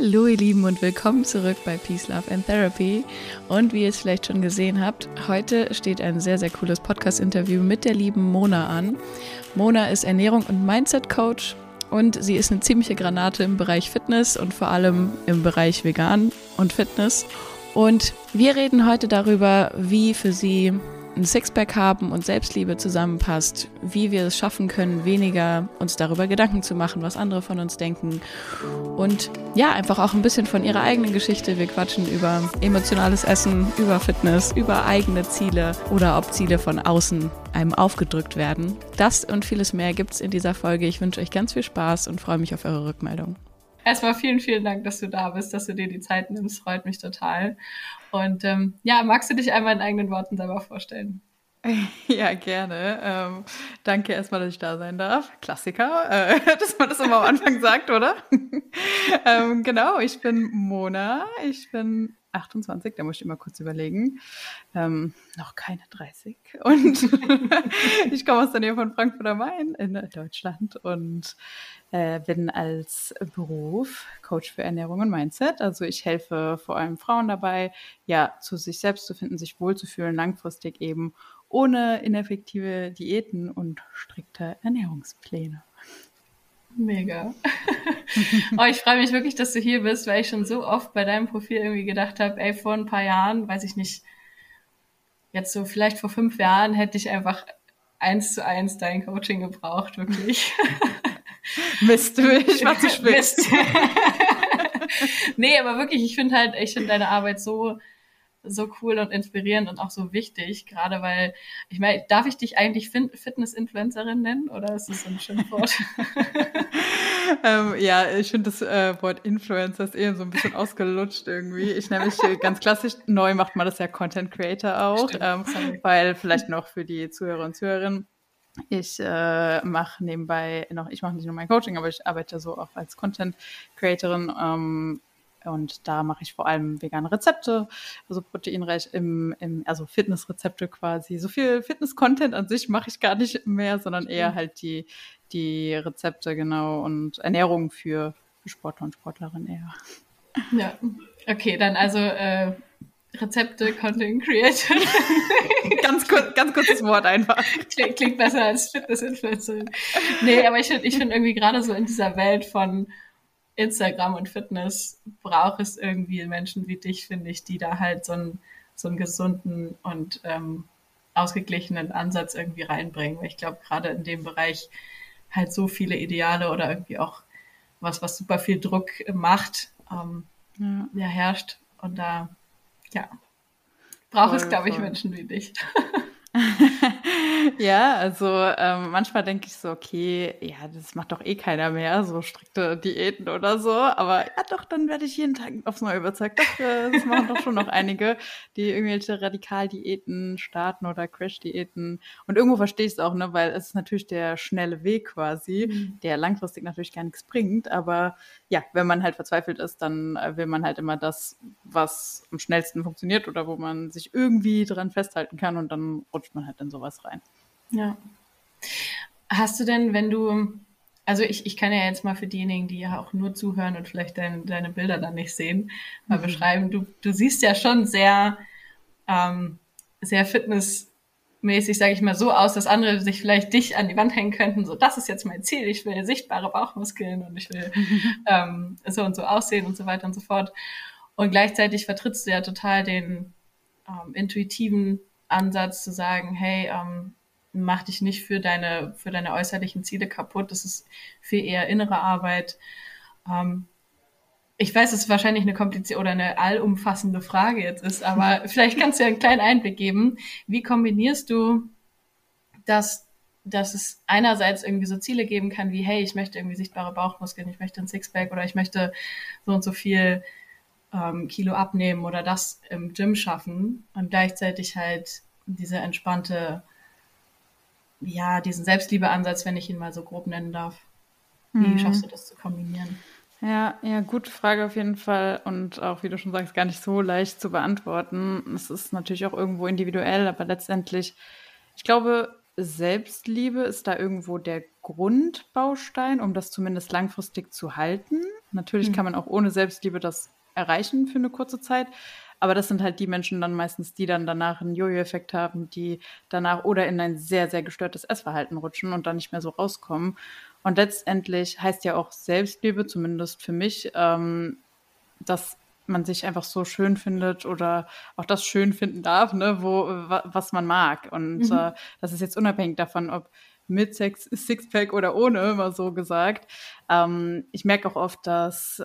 Hallo ihr Lieben und willkommen zurück bei Peace, Love and Therapy. Und wie ihr es vielleicht schon gesehen habt, heute steht ein sehr, sehr cooles Podcast-Interview mit der lieben Mona an. Mona ist Ernährung und Mindset-Coach und sie ist eine ziemliche Granate im Bereich Fitness und vor allem im Bereich Vegan und Fitness. Und wir reden heute darüber, wie für sie ein Sixpack haben und Selbstliebe zusammenpasst, wie wir es schaffen können, weniger uns darüber Gedanken zu machen, was andere von uns denken. Und ja, einfach auch ein bisschen von ihrer eigenen Geschichte. Wir quatschen über emotionales Essen, über Fitness, über eigene Ziele oder ob Ziele von außen einem aufgedrückt werden. Das und vieles mehr gibt es in dieser Folge. Ich wünsche euch ganz viel Spaß und freue mich auf eure Rückmeldung. Erstmal vielen, vielen Dank, dass du da bist, dass du dir die Zeit nimmst. Freut mich total. Und ähm, ja, magst du dich einmal in eigenen Worten selber vorstellen? Ja, gerne. Ähm, danke erstmal, dass ich da sein darf. Klassiker, äh, dass man das immer am Anfang sagt, oder? ähm, genau, ich bin Mona. Ich bin 28, da muss ich immer kurz überlegen. Ähm, noch keine 30. Und ich komme aus der Nähe von Frankfurt am Main in Deutschland und äh, bin als Beruf Coach für Ernährung und Mindset. Also ich helfe vor allem Frauen dabei, ja, zu sich selbst zu finden, sich wohlzufühlen, langfristig eben ohne ineffektive Diäten und strikte Ernährungspläne. Mega. oh, ich freue mich wirklich, dass du hier bist, weil ich schon so oft bei deinem Profil irgendwie gedacht habe, ey, vor ein paar Jahren, weiß ich nicht, jetzt so vielleicht vor fünf Jahren hätte ich einfach eins zu eins dein Coaching gebraucht, wirklich. Mist, ich war zu spät. Mist. nee, aber wirklich, ich finde halt, ich finde deine Arbeit so so cool und inspirierend und auch so wichtig, gerade weil, ich meine, darf ich dich eigentlich Fitness-Influencerin nennen oder ist das so ein schönes Wort? ähm, ja, ich finde das äh, Wort Influencer ist eher so ein bisschen ausgelutscht irgendwie. Ich nenne mich ganz klassisch, neu macht man das ja Content Creator auch, ähm, weil vielleicht noch für die Zuhörer und Zuhörerinnen, ich äh, mache nebenbei noch, ich mache nicht nur mein Coaching, aber ich arbeite so auch als Content Creatorin ähm, und da mache ich vor allem vegane Rezepte, also proteinreich im, im also Fitnessrezepte quasi. So viel Fitness-Content an sich mache ich gar nicht mehr, sondern eher halt die, die Rezepte, genau, und Ernährung für, für Sportler und Sportlerinnen eher. Ja, okay, dann also äh, Rezepte, Content Creator. ganz, kurz, ganz kurzes Wort einfach. Klingt, klingt besser als Fitness-Influencerin. Nee, aber ich finde ich find irgendwie gerade so in dieser Welt von Instagram und Fitness braucht es irgendwie Menschen wie dich, finde ich, die da halt so einen, so einen gesunden und ähm, ausgeglichenen Ansatz irgendwie reinbringen. Weil ich glaube, gerade in dem Bereich halt so viele Ideale oder irgendwie auch was, was super viel Druck macht, ähm, ja. ja herrscht. Und da, ja, braucht es, glaube ich, Menschen wie dich. ja, also ähm, manchmal denke ich so, okay, ja, das macht doch eh keiner mehr, so strikte Diäten oder so. Aber ja, doch, dann werde ich jeden Tag aufs Neue überzeugt. Doch, äh, das machen doch schon noch einige, die irgendwelche Radikaldiäten starten oder Crash-Diäten. Und irgendwo verstehe ich es auch, ne, weil es ist natürlich der schnelle Weg quasi, mhm. der langfristig natürlich gar nichts bringt. Aber ja, wenn man halt verzweifelt ist, dann äh, will man halt immer das, was am schnellsten funktioniert oder wo man sich irgendwie dran festhalten kann und dann rutscht man halt in sowas rein. Ja. Hast du denn, wenn du, also ich, ich kann ja jetzt mal für diejenigen, die ja auch nur zuhören und vielleicht dein, deine Bilder dann nicht sehen, mal mhm. beschreiben, du, du siehst ja schon sehr, ähm, sehr Fitness mäßig, sage ich mal, so aus, dass andere sich vielleicht dich an die Wand hängen könnten, so das ist jetzt mein Ziel, ich will sichtbare Bauchmuskeln und ich will ähm, so und so aussehen und so weiter und so fort. Und gleichzeitig vertrittst du ja total den ähm, intuitiven Ansatz zu sagen, hey, ähm, mach dich nicht für deine, für deine äußerlichen Ziele kaputt, das ist viel eher innere Arbeit. Ähm, ich weiß, es ist wahrscheinlich eine komplizierte oder eine allumfassende Frage jetzt ist, aber vielleicht kannst du ja einen kleinen Einblick geben. Wie kombinierst du das, dass es einerseits irgendwie so Ziele geben kann wie, hey, ich möchte irgendwie sichtbare Bauchmuskeln, ich möchte ein Sixpack oder ich möchte so und so viel ähm, Kilo abnehmen oder das im Gym schaffen und gleichzeitig halt diese entspannte, ja, diesen Selbstliebeansatz, wenn ich ihn mal so grob nennen darf. Wie mhm. schaffst du das zu kombinieren? Ja, ja, gute Frage auf jeden Fall und auch, wie du schon sagst, gar nicht so leicht zu beantworten. Es ist natürlich auch irgendwo individuell, aber letztendlich, ich glaube, Selbstliebe ist da irgendwo der Grundbaustein, um das zumindest langfristig zu halten. Natürlich mhm. kann man auch ohne Selbstliebe das erreichen für eine kurze Zeit. Aber das sind halt die Menschen dann meistens, die dann danach einen Jojo-Effekt haben, die danach oder in ein sehr, sehr gestörtes Essverhalten rutschen und dann nicht mehr so rauskommen. Und letztendlich heißt ja auch Selbstliebe, zumindest für mich, ähm, dass man sich einfach so schön findet oder auch das schön finden darf, ne, wo, was man mag. Und mhm. äh, das ist jetzt unabhängig davon, ob mit Sex, Sixpack oder ohne, mal so gesagt. Ähm, ich merke auch oft, dass, äh,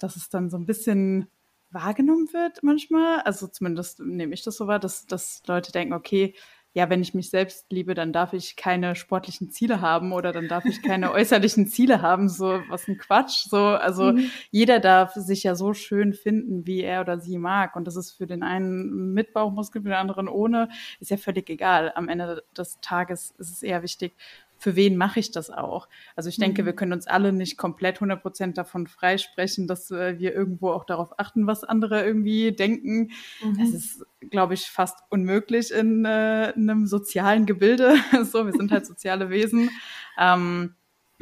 dass es dann so ein bisschen wahrgenommen wird manchmal. Also zumindest nehme ich das so wahr, dass, dass Leute denken, okay, ja, wenn ich mich selbst liebe, dann darf ich keine sportlichen Ziele haben oder dann darf ich keine äußerlichen Ziele haben. So, was ein Quatsch. So, also mhm. jeder darf sich ja so schön finden, wie er oder sie mag. Und das ist für den einen mit Bauchmuskel, für den anderen ohne, ist ja völlig egal. Am Ende des Tages ist es eher wichtig, für wen mache ich das auch? Also ich denke, mhm. wir können uns alle nicht komplett 100 Prozent davon freisprechen, dass äh, wir irgendwo auch darauf achten, was andere irgendwie denken. Mhm. Das ist, glaube ich, fast unmöglich in, äh, in einem sozialen Gebilde. so, wir sind halt soziale Wesen. Ähm,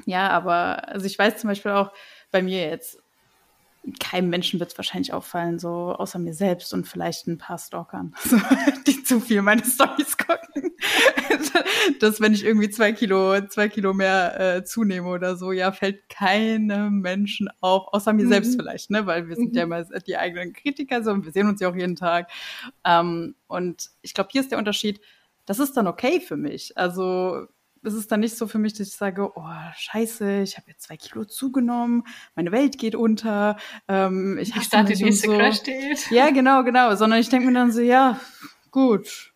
ja, aber also ich weiß zum Beispiel auch bei mir jetzt, keinem Menschen wird es wahrscheinlich auffallen, so außer mir selbst und vielleicht ein paar Stalkern, so, die zu viel meine Stories gucken. dass wenn ich irgendwie zwei Kilo, zwei Kilo mehr äh, zunehme oder so, ja, fällt keinem Menschen auf, außer mir mhm. selbst vielleicht, ne? Weil wir sind mhm. ja immer die eigenen Kritiker so und wir sehen uns ja auch jeden Tag. Ähm, und ich glaube, hier ist der Unterschied, das ist dann okay für mich. Also ist es dann nicht so für mich, dass ich sage, oh, scheiße, ich habe jetzt zwei Kilo zugenommen, meine Welt geht unter, ähm, ich, ich starte die nächste so. Crash Ja, genau, genau. Sondern ich denke mir dann so, ja, gut,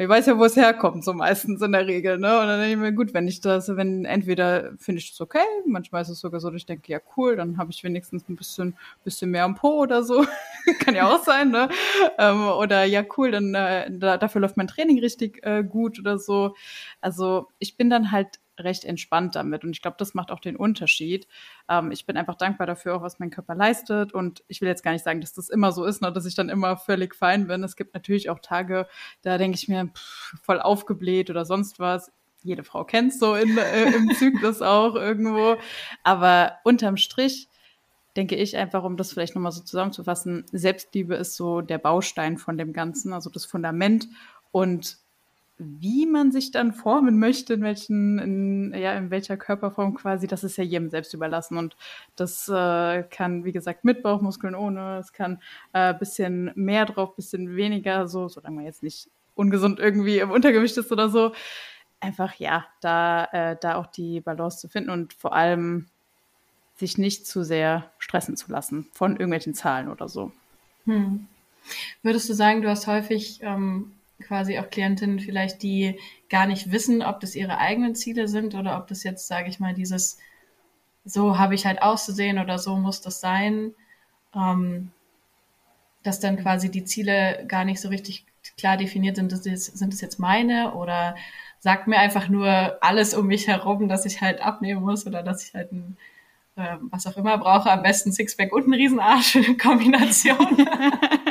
ich weiß ja, wo es herkommt, so meistens in der Regel, ne? Und dann denke ich mir, gut, wenn ich das, wenn entweder finde ich das okay, manchmal ist es sogar so, dass ich denke, ja cool, dann habe ich wenigstens ein bisschen, bisschen mehr am Po oder so. Kann ja auch sein, ne? Ähm, oder ja cool, dann äh, da, dafür läuft mein Training richtig äh, gut oder so. Also ich bin dann halt recht entspannt damit. Und ich glaube, das macht auch den Unterschied. Ähm, ich bin einfach dankbar dafür, auch was mein Körper leistet. Und ich will jetzt gar nicht sagen, dass das immer so ist, ne, dass ich dann immer völlig fein bin. Es gibt natürlich auch Tage, da denke ich mir, pff, voll aufgebläht oder sonst was. Jede Frau kennt so in, äh, im Zyklus auch irgendwo. Aber unterm Strich denke ich einfach, um das vielleicht nochmal so zusammenzufassen, Selbstliebe ist so der Baustein von dem Ganzen, also das Fundament. Und wie man sich dann formen möchte, in welchen, in, ja, in welcher Körperform quasi, das ist ja jedem selbst überlassen. Und das äh, kann, wie gesagt, mit Bauchmuskeln ohne, es kann äh, bisschen mehr drauf, bisschen weniger, so, solange man jetzt nicht ungesund irgendwie im Untergewicht ist oder so. Einfach, ja, da, äh, da auch die Balance zu finden und vor allem sich nicht zu sehr stressen zu lassen von irgendwelchen Zahlen oder so. Hm. Würdest du sagen, du hast häufig ähm, quasi auch Klientinnen vielleicht, die gar nicht wissen, ob das ihre eigenen Ziele sind oder ob das jetzt, sage ich mal, dieses, so habe ich halt auszusehen oder so muss das sein, ähm, dass dann quasi die Ziele gar nicht so richtig klar definiert sind, das ist, sind es jetzt meine oder sagt mir einfach nur alles um mich herum, dass ich halt abnehmen muss oder dass ich halt ein äh, was auch immer brauche, am besten Sixpack und einen Riesenarsch in Kombination.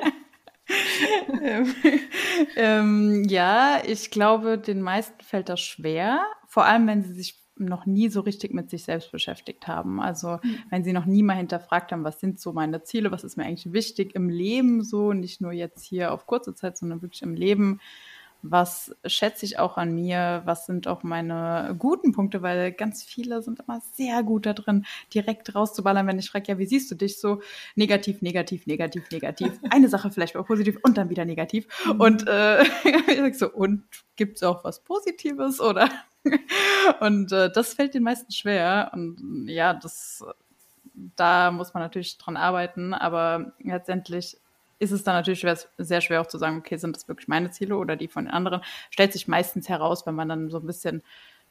ähm, ja, ich glaube, den meisten fällt das schwer, vor allem wenn sie sich noch nie so richtig mit sich selbst beschäftigt haben. Also mhm. wenn sie noch nie mal hinterfragt haben, was sind so meine Ziele, was ist mir eigentlich wichtig im Leben so, nicht nur jetzt hier auf kurze Zeit, sondern wirklich im Leben was schätze ich auch an mir, was sind auch meine guten Punkte, weil ganz viele sind immer sehr gut da drin, direkt rauszuballern, wenn ich frage, ja, wie siehst du dich so? Negativ, negativ, negativ, negativ. Eine Sache vielleicht auch positiv und dann wieder negativ. Mhm. Und äh, ich sag so, und gibt es auch was Positives oder? und äh, das fällt den meisten schwer. Und ja, das da muss man natürlich dran arbeiten, aber letztendlich ist es dann natürlich schwer, sehr schwer auch zu sagen, okay, sind das wirklich meine Ziele oder die von den anderen? Stellt sich meistens heraus, wenn man dann so ein bisschen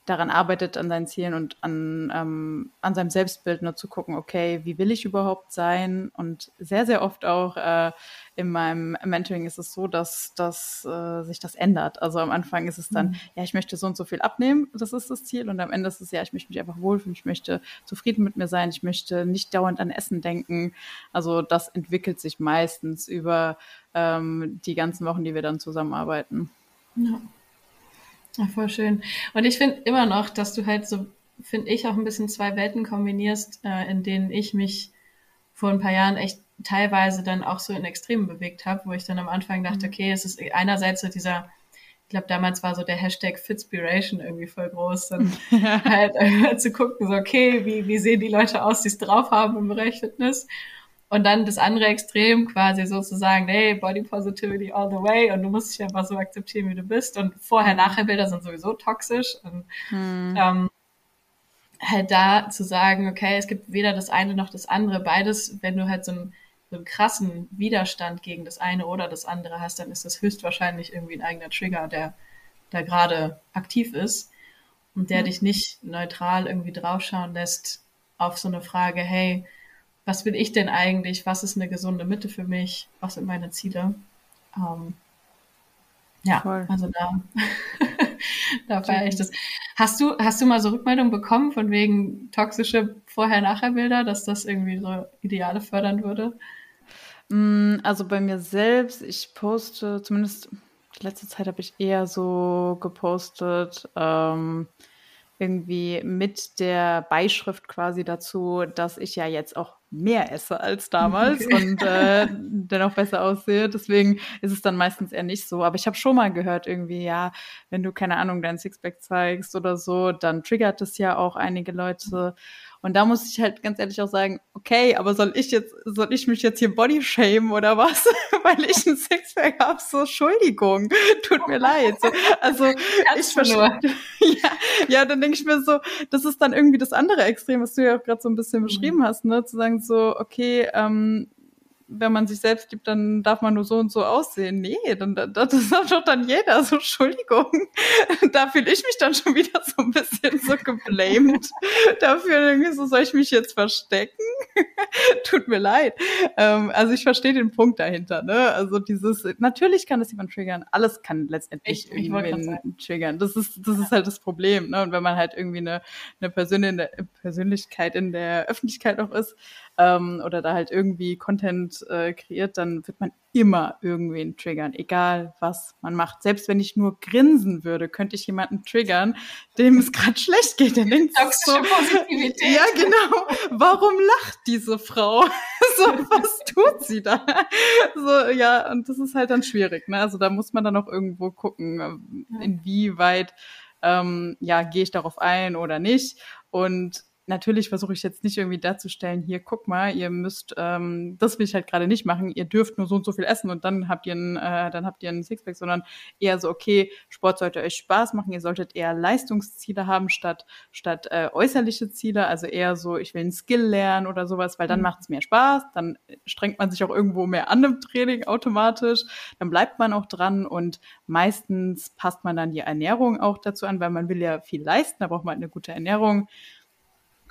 daran arbeitet, an seinen Zielen und an, ähm, an seinem Selbstbild nur zu gucken, okay, wie will ich überhaupt sein? Und sehr, sehr oft auch äh, in meinem Mentoring ist es so, dass, dass äh, sich das ändert. Also am Anfang ist es dann, mhm. ja, ich möchte so und so viel abnehmen, das ist das Ziel. Und am Ende ist es, ja, ich möchte mich einfach wohlfühlen, ich möchte zufrieden mit mir sein, ich möchte nicht dauernd an Essen denken. Also das entwickelt sich meistens über ähm, die ganzen Wochen, die wir dann zusammenarbeiten. Ja. Ja, voll schön. Und ich finde immer noch, dass du halt so finde ich, auch ein bisschen zwei Welten kombinierst, äh, in denen ich mich vor ein paar Jahren echt teilweise dann auch so in Extremen bewegt habe, wo ich dann am Anfang dachte, mhm. okay, es ist einerseits so dieser, ich glaube, damals war so der Hashtag Fitspiration irgendwie voll groß, dann halt zu gucken, so, okay, wie, wie sehen die Leute aus, die es drauf haben im Bereich Fitness? Und dann das andere Extrem quasi sozusagen, hey, Body Positivity all the way und du musst dich einfach so akzeptieren, wie du bist. Und Vorher-Nachher-Bilder sind sowieso toxisch. Und, hm. ähm, halt da zu sagen, okay, es gibt weder das eine noch das andere. Beides, wenn du halt so einen, so einen krassen Widerstand gegen das eine oder das andere hast, dann ist das höchstwahrscheinlich irgendwie ein eigener Trigger, der da gerade aktiv ist und der mhm. dich nicht neutral irgendwie draufschauen lässt auf so eine Frage, hey, was will ich denn eigentlich? Was ist eine gesunde Mitte für mich? Was sind meine Ziele? Ähm, ja, Voll. also da, da feiere ich das. Hast du, hast du mal so Rückmeldungen bekommen von wegen toxische Vorher-Nachher-Bilder, dass das irgendwie so Ideale fördern würde? Mm, also bei mir selbst, ich poste, zumindest letzte Zeit habe ich eher so gepostet, ähm, irgendwie mit der Beischrift quasi dazu, dass ich ja jetzt auch mehr esse als damals okay. und äh, dennoch besser aussehe. Deswegen ist es dann meistens eher nicht so. Aber ich habe schon mal gehört, irgendwie, ja, wenn du keine Ahnung dein Sixpack zeigst oder so, dann triggert es ja auch einige Leute. Und da muss ich halt ganz ehrlich auch sagen, okay, aber soll ich jetzt, soll ich mich jetzt hier body shame oder was? Weil ich ein Sixpack habe? So, Entschuldigung, tut mir leid. So, also ich verstehe. Ja, ja, dann denke ich mir so, das ist dann irgendwie das andere Extrem, was du ja auch gerade so ein bisschen mhm. beschrieben hast, ne? Zu sagen so, okay, ähm, wenn man sich selbst liebt, dann darf man nur so und so aussehen. Nee, dann, das sagt doch dann jeder. So, Entschuldigung. Da fühle ich mich dann schon wieder so ein bisschen so geblamed. Dafür irgendwie so, soll ich mich jetzt verstecken? Tut mir leid. Ähm, also ich verstehe den Punkt dahinter, ne? Also dieses, natürlich kann das jemand triggern. Alles kann letztendlich ich, irgendwie triggern. Das ist, das ist halt das Problem, ne? Und wenn man halt irgendwie eine, eine Persönlichkeit in der Öffentlichkeit auch ist, ähm, oder da halt irgendwie Content äh, kreiert, dann wird man immer irgendwen triggern, egal was man macht. Selbst wenn ich nur grinsen würde, könnte ich jemanden triggern, dem es gerade schlecht geht. Der denkt so, Positivität. Ja, genau. Warum lacht diese Frau? so, was tut sie da? so, ja, und das ist halt dann schwierig. Ne? Also da muss man dann auch irgendwo gucken, inwieweit ähm, ja, gehe ich darauf ein oder nicht. Und natürlich versuche ich jetzt nicht irgendwie darzustellen, hier, guck mal, ihr müsst, ähm, das will ich halt gerade nicht machen, ihr dürft nur so und so viel essen und dann habt ihr ein, äh, dann habt ihr einen Sixpack, sondern eher so, okay, Sport sollte euch Spaß machen, ihr solltet eher Leistungsziele haben statt, statt äh, äußerliche Ziele, also eher so, ich will einen Skill lernen oder sowas, weil dann mhm. macht es mehr Spaß, dann strengt man sich auch irgendwo mehr an im Training automatisch, dann bleibt man auch dran und meistens passt man dann die Ernährung auch dazu an, weil man will ja viel leisten, da braucht man eine gute Ernährung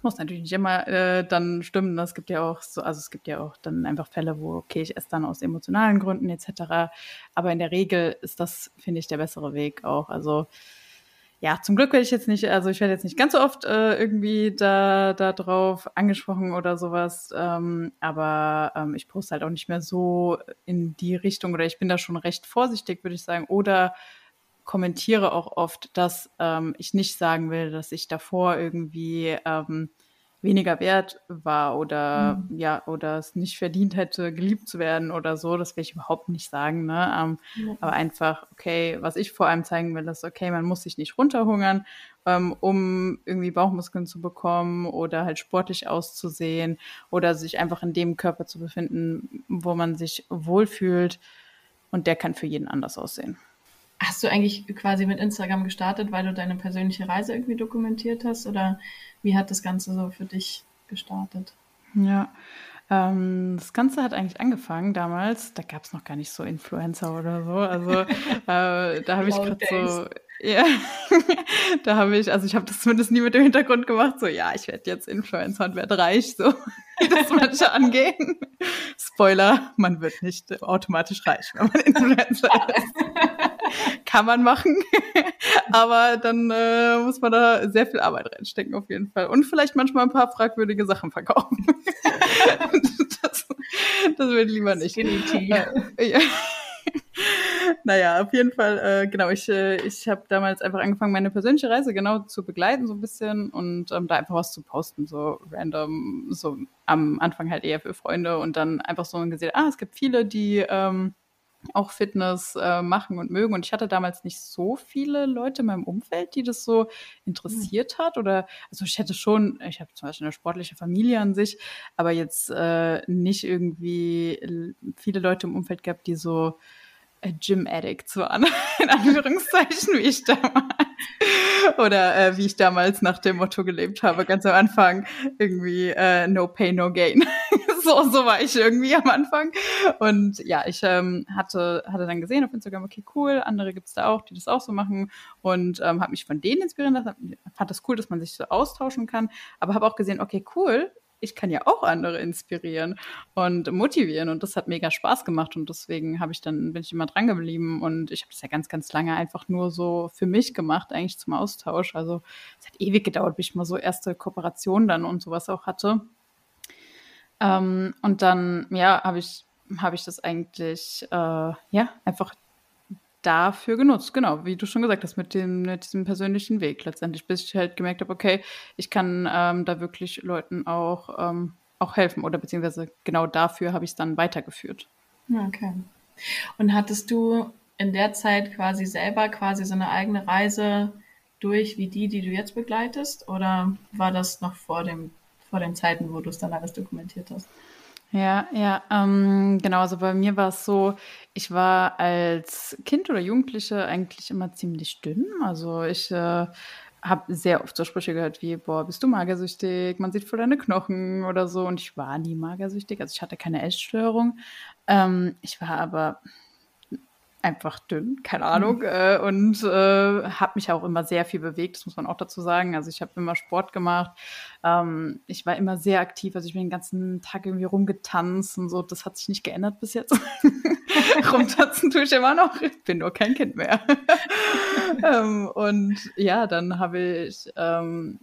muss natürlich nicht immer äh, dann stimmen. Es gibt ja auch so, also es gibt ja auch dann einfach Fälle, wo, okay, ich esse dann aus emotionalen Gründen etc. Aber in der Regel ist das, finde ich, der bessere Weg auch. Also ja, zum Glück werde ich jetzt nicht, also ich werde jetzt nicht ganz so oft äh, irgendwie da, da drauf angesprochen oder sowas, ähm, aber ähm, ich poste halt auch nicht mehr so in die Richtung oder ich bin da schon recht vorsichtig, würde ich sagen. Oder kommentiere auch oft, dass ähm, ich nicht sagen will, dass ich davor irgendwie ähm, weniger wert war oder mhm. ja oder es nicht verdient hätte, geliebt zu werden oder so. Das will ich überhaupt nicht sagen. Ne? Ähm, mhm. Aber einfach, okay, was ich vor allem zeigen will, ist, okay, man muss sich nicht runterhungern, ähm, um irgendwie Bauchmuskeln zu bekommen oder halt sportlich auszusehen oder sich einfach in dem Körper zu befinden, wo man sich wohlfühlt. Und der kann für jeden anders aussehen. Hast du eigentlich quasi mit Instagram gestartet, weil du deine persönliche Reise irgendwie dokumentiert hast? Oder wie hat das Ganze so für dich gestartet? Ja, ähm, das Ganze hat eigentlich angefangen damals, da gab es noch gar nicht so Influencer oder so. Also äh, da habe ich gerade so, ja, da habe ich, also ich habe das zumindest nie mit dem Hintergrund gemacht, so ja, ich werde jetzt Influencer und werde reich, so wie das manche angehen. Spoiler, man wird nicht automatisch reich, wenn man Influencer ist kann man machen. Aber dann äh, muss man da sehr viel Arbeit reinstecken auf jeden Fall. Und vielleicht manchmal ein paar fragwürdige Sachen verkaufen. das, das ich lieber nicht. Äh, ja. naja, auf jeden Fall, äh, genau, ich, äh, ich habe damals einfach angefangen, meine persönliche Reise genau zu begleiten, so ein bisschen und ähm, da einfach was zu posten, so random, so am Anfang halt eher für Freunde und dann einfach so gesehen, ah, es gibt viele, die ähm, auch Fitness äh, machen und mögen. Und ich hatte damals nicht so viele Leute in meinem Umfeld, die das so interessiert hat. Oder also ich hätte schon, ich habe zum Beispiel eine sportliche Familie an sich, aber jetzt äh, nicht irgendwie viele Leute im Umfeld gehabt, die so äh, Gym Addict waren, in Anführungszeichen, wie ich damals. Oder äh, wie ich damals nach dem Motto gelebt habe, ganz am Anfang, irgendwie äh, no pain, no gain. so, so war ich irgendwie am Anfang. Und ja, ich ähm, hatte, hatte dann gesehen auf Instagram, okay, cool, andere gibt's da auch, die das auch so machen. Und ähm, habe mich von denen inspirieren lassen. Fand das cool, dass man sich so austauschen kann. Aber habe auch gesehen, okay, cool, ich kann ja auch andere inspirieren und motivieren und das hat mega Spaß gemacht und deswegen habe ich dann bin ich immer dran geblieben und ich habe das ja ganz ganz lange einfach nur so für mich gemacht eigentlich zum Austausch. Also es hat ewig gedauert bis ich mal so erste Kooperationen dann und sowas auch hatte. Ähm, und dann ja habe ich habe ich das eigentlich äh, ja einfach dafür genutzt, genau, wie du schon gesagt hast, mit, dem, mit diesem persönlichen Weg letztendlich, bis ich halt gemerkt habe, okay, ich kann ähm, da wirklich Leuten auch, ähm, auch helfen oder beziehungsweise genau dafür habe ich es dann weitergeführt. Okay. Und hattest du in der Zeit quasi selber quasi so eine eigene Reise durch wie die, die du jetzt begleitest? Oder war das noch vor dem, vor den Zeiten, wo du es dann alles dokumentiert hast? Ja, ja, ähm, genau. Also bei mir war es so, ich war als Kind oder Jugendliche eigentlich immer ziemlich dünn. Also ich äh, habe sehr oft so Sprüche gehört wie, boah, bist du magersüchtig? Man sieht voll deine Knochen oder so. Und ich war nie magersüchtig. Also ich hatte keine Essstörung. Ähm, ich war aber einfach dünn, keine Ahnung, mhm. äh, und äh, habe mich auch immer sehr viel bewegt, das muss man auch dazu sagen. Also ich habe immer Sport gemacht, ähm, ich war immer sehr aktiv, also ich bin den ganzen Tag irgendwie rumgetanzt und so, das hat sich nicht geändert bis jetzt. Rumtanzen tue ich immer noch, ich bin nur kein Kind mehr. ähm, und ja, dann habe ich ähm,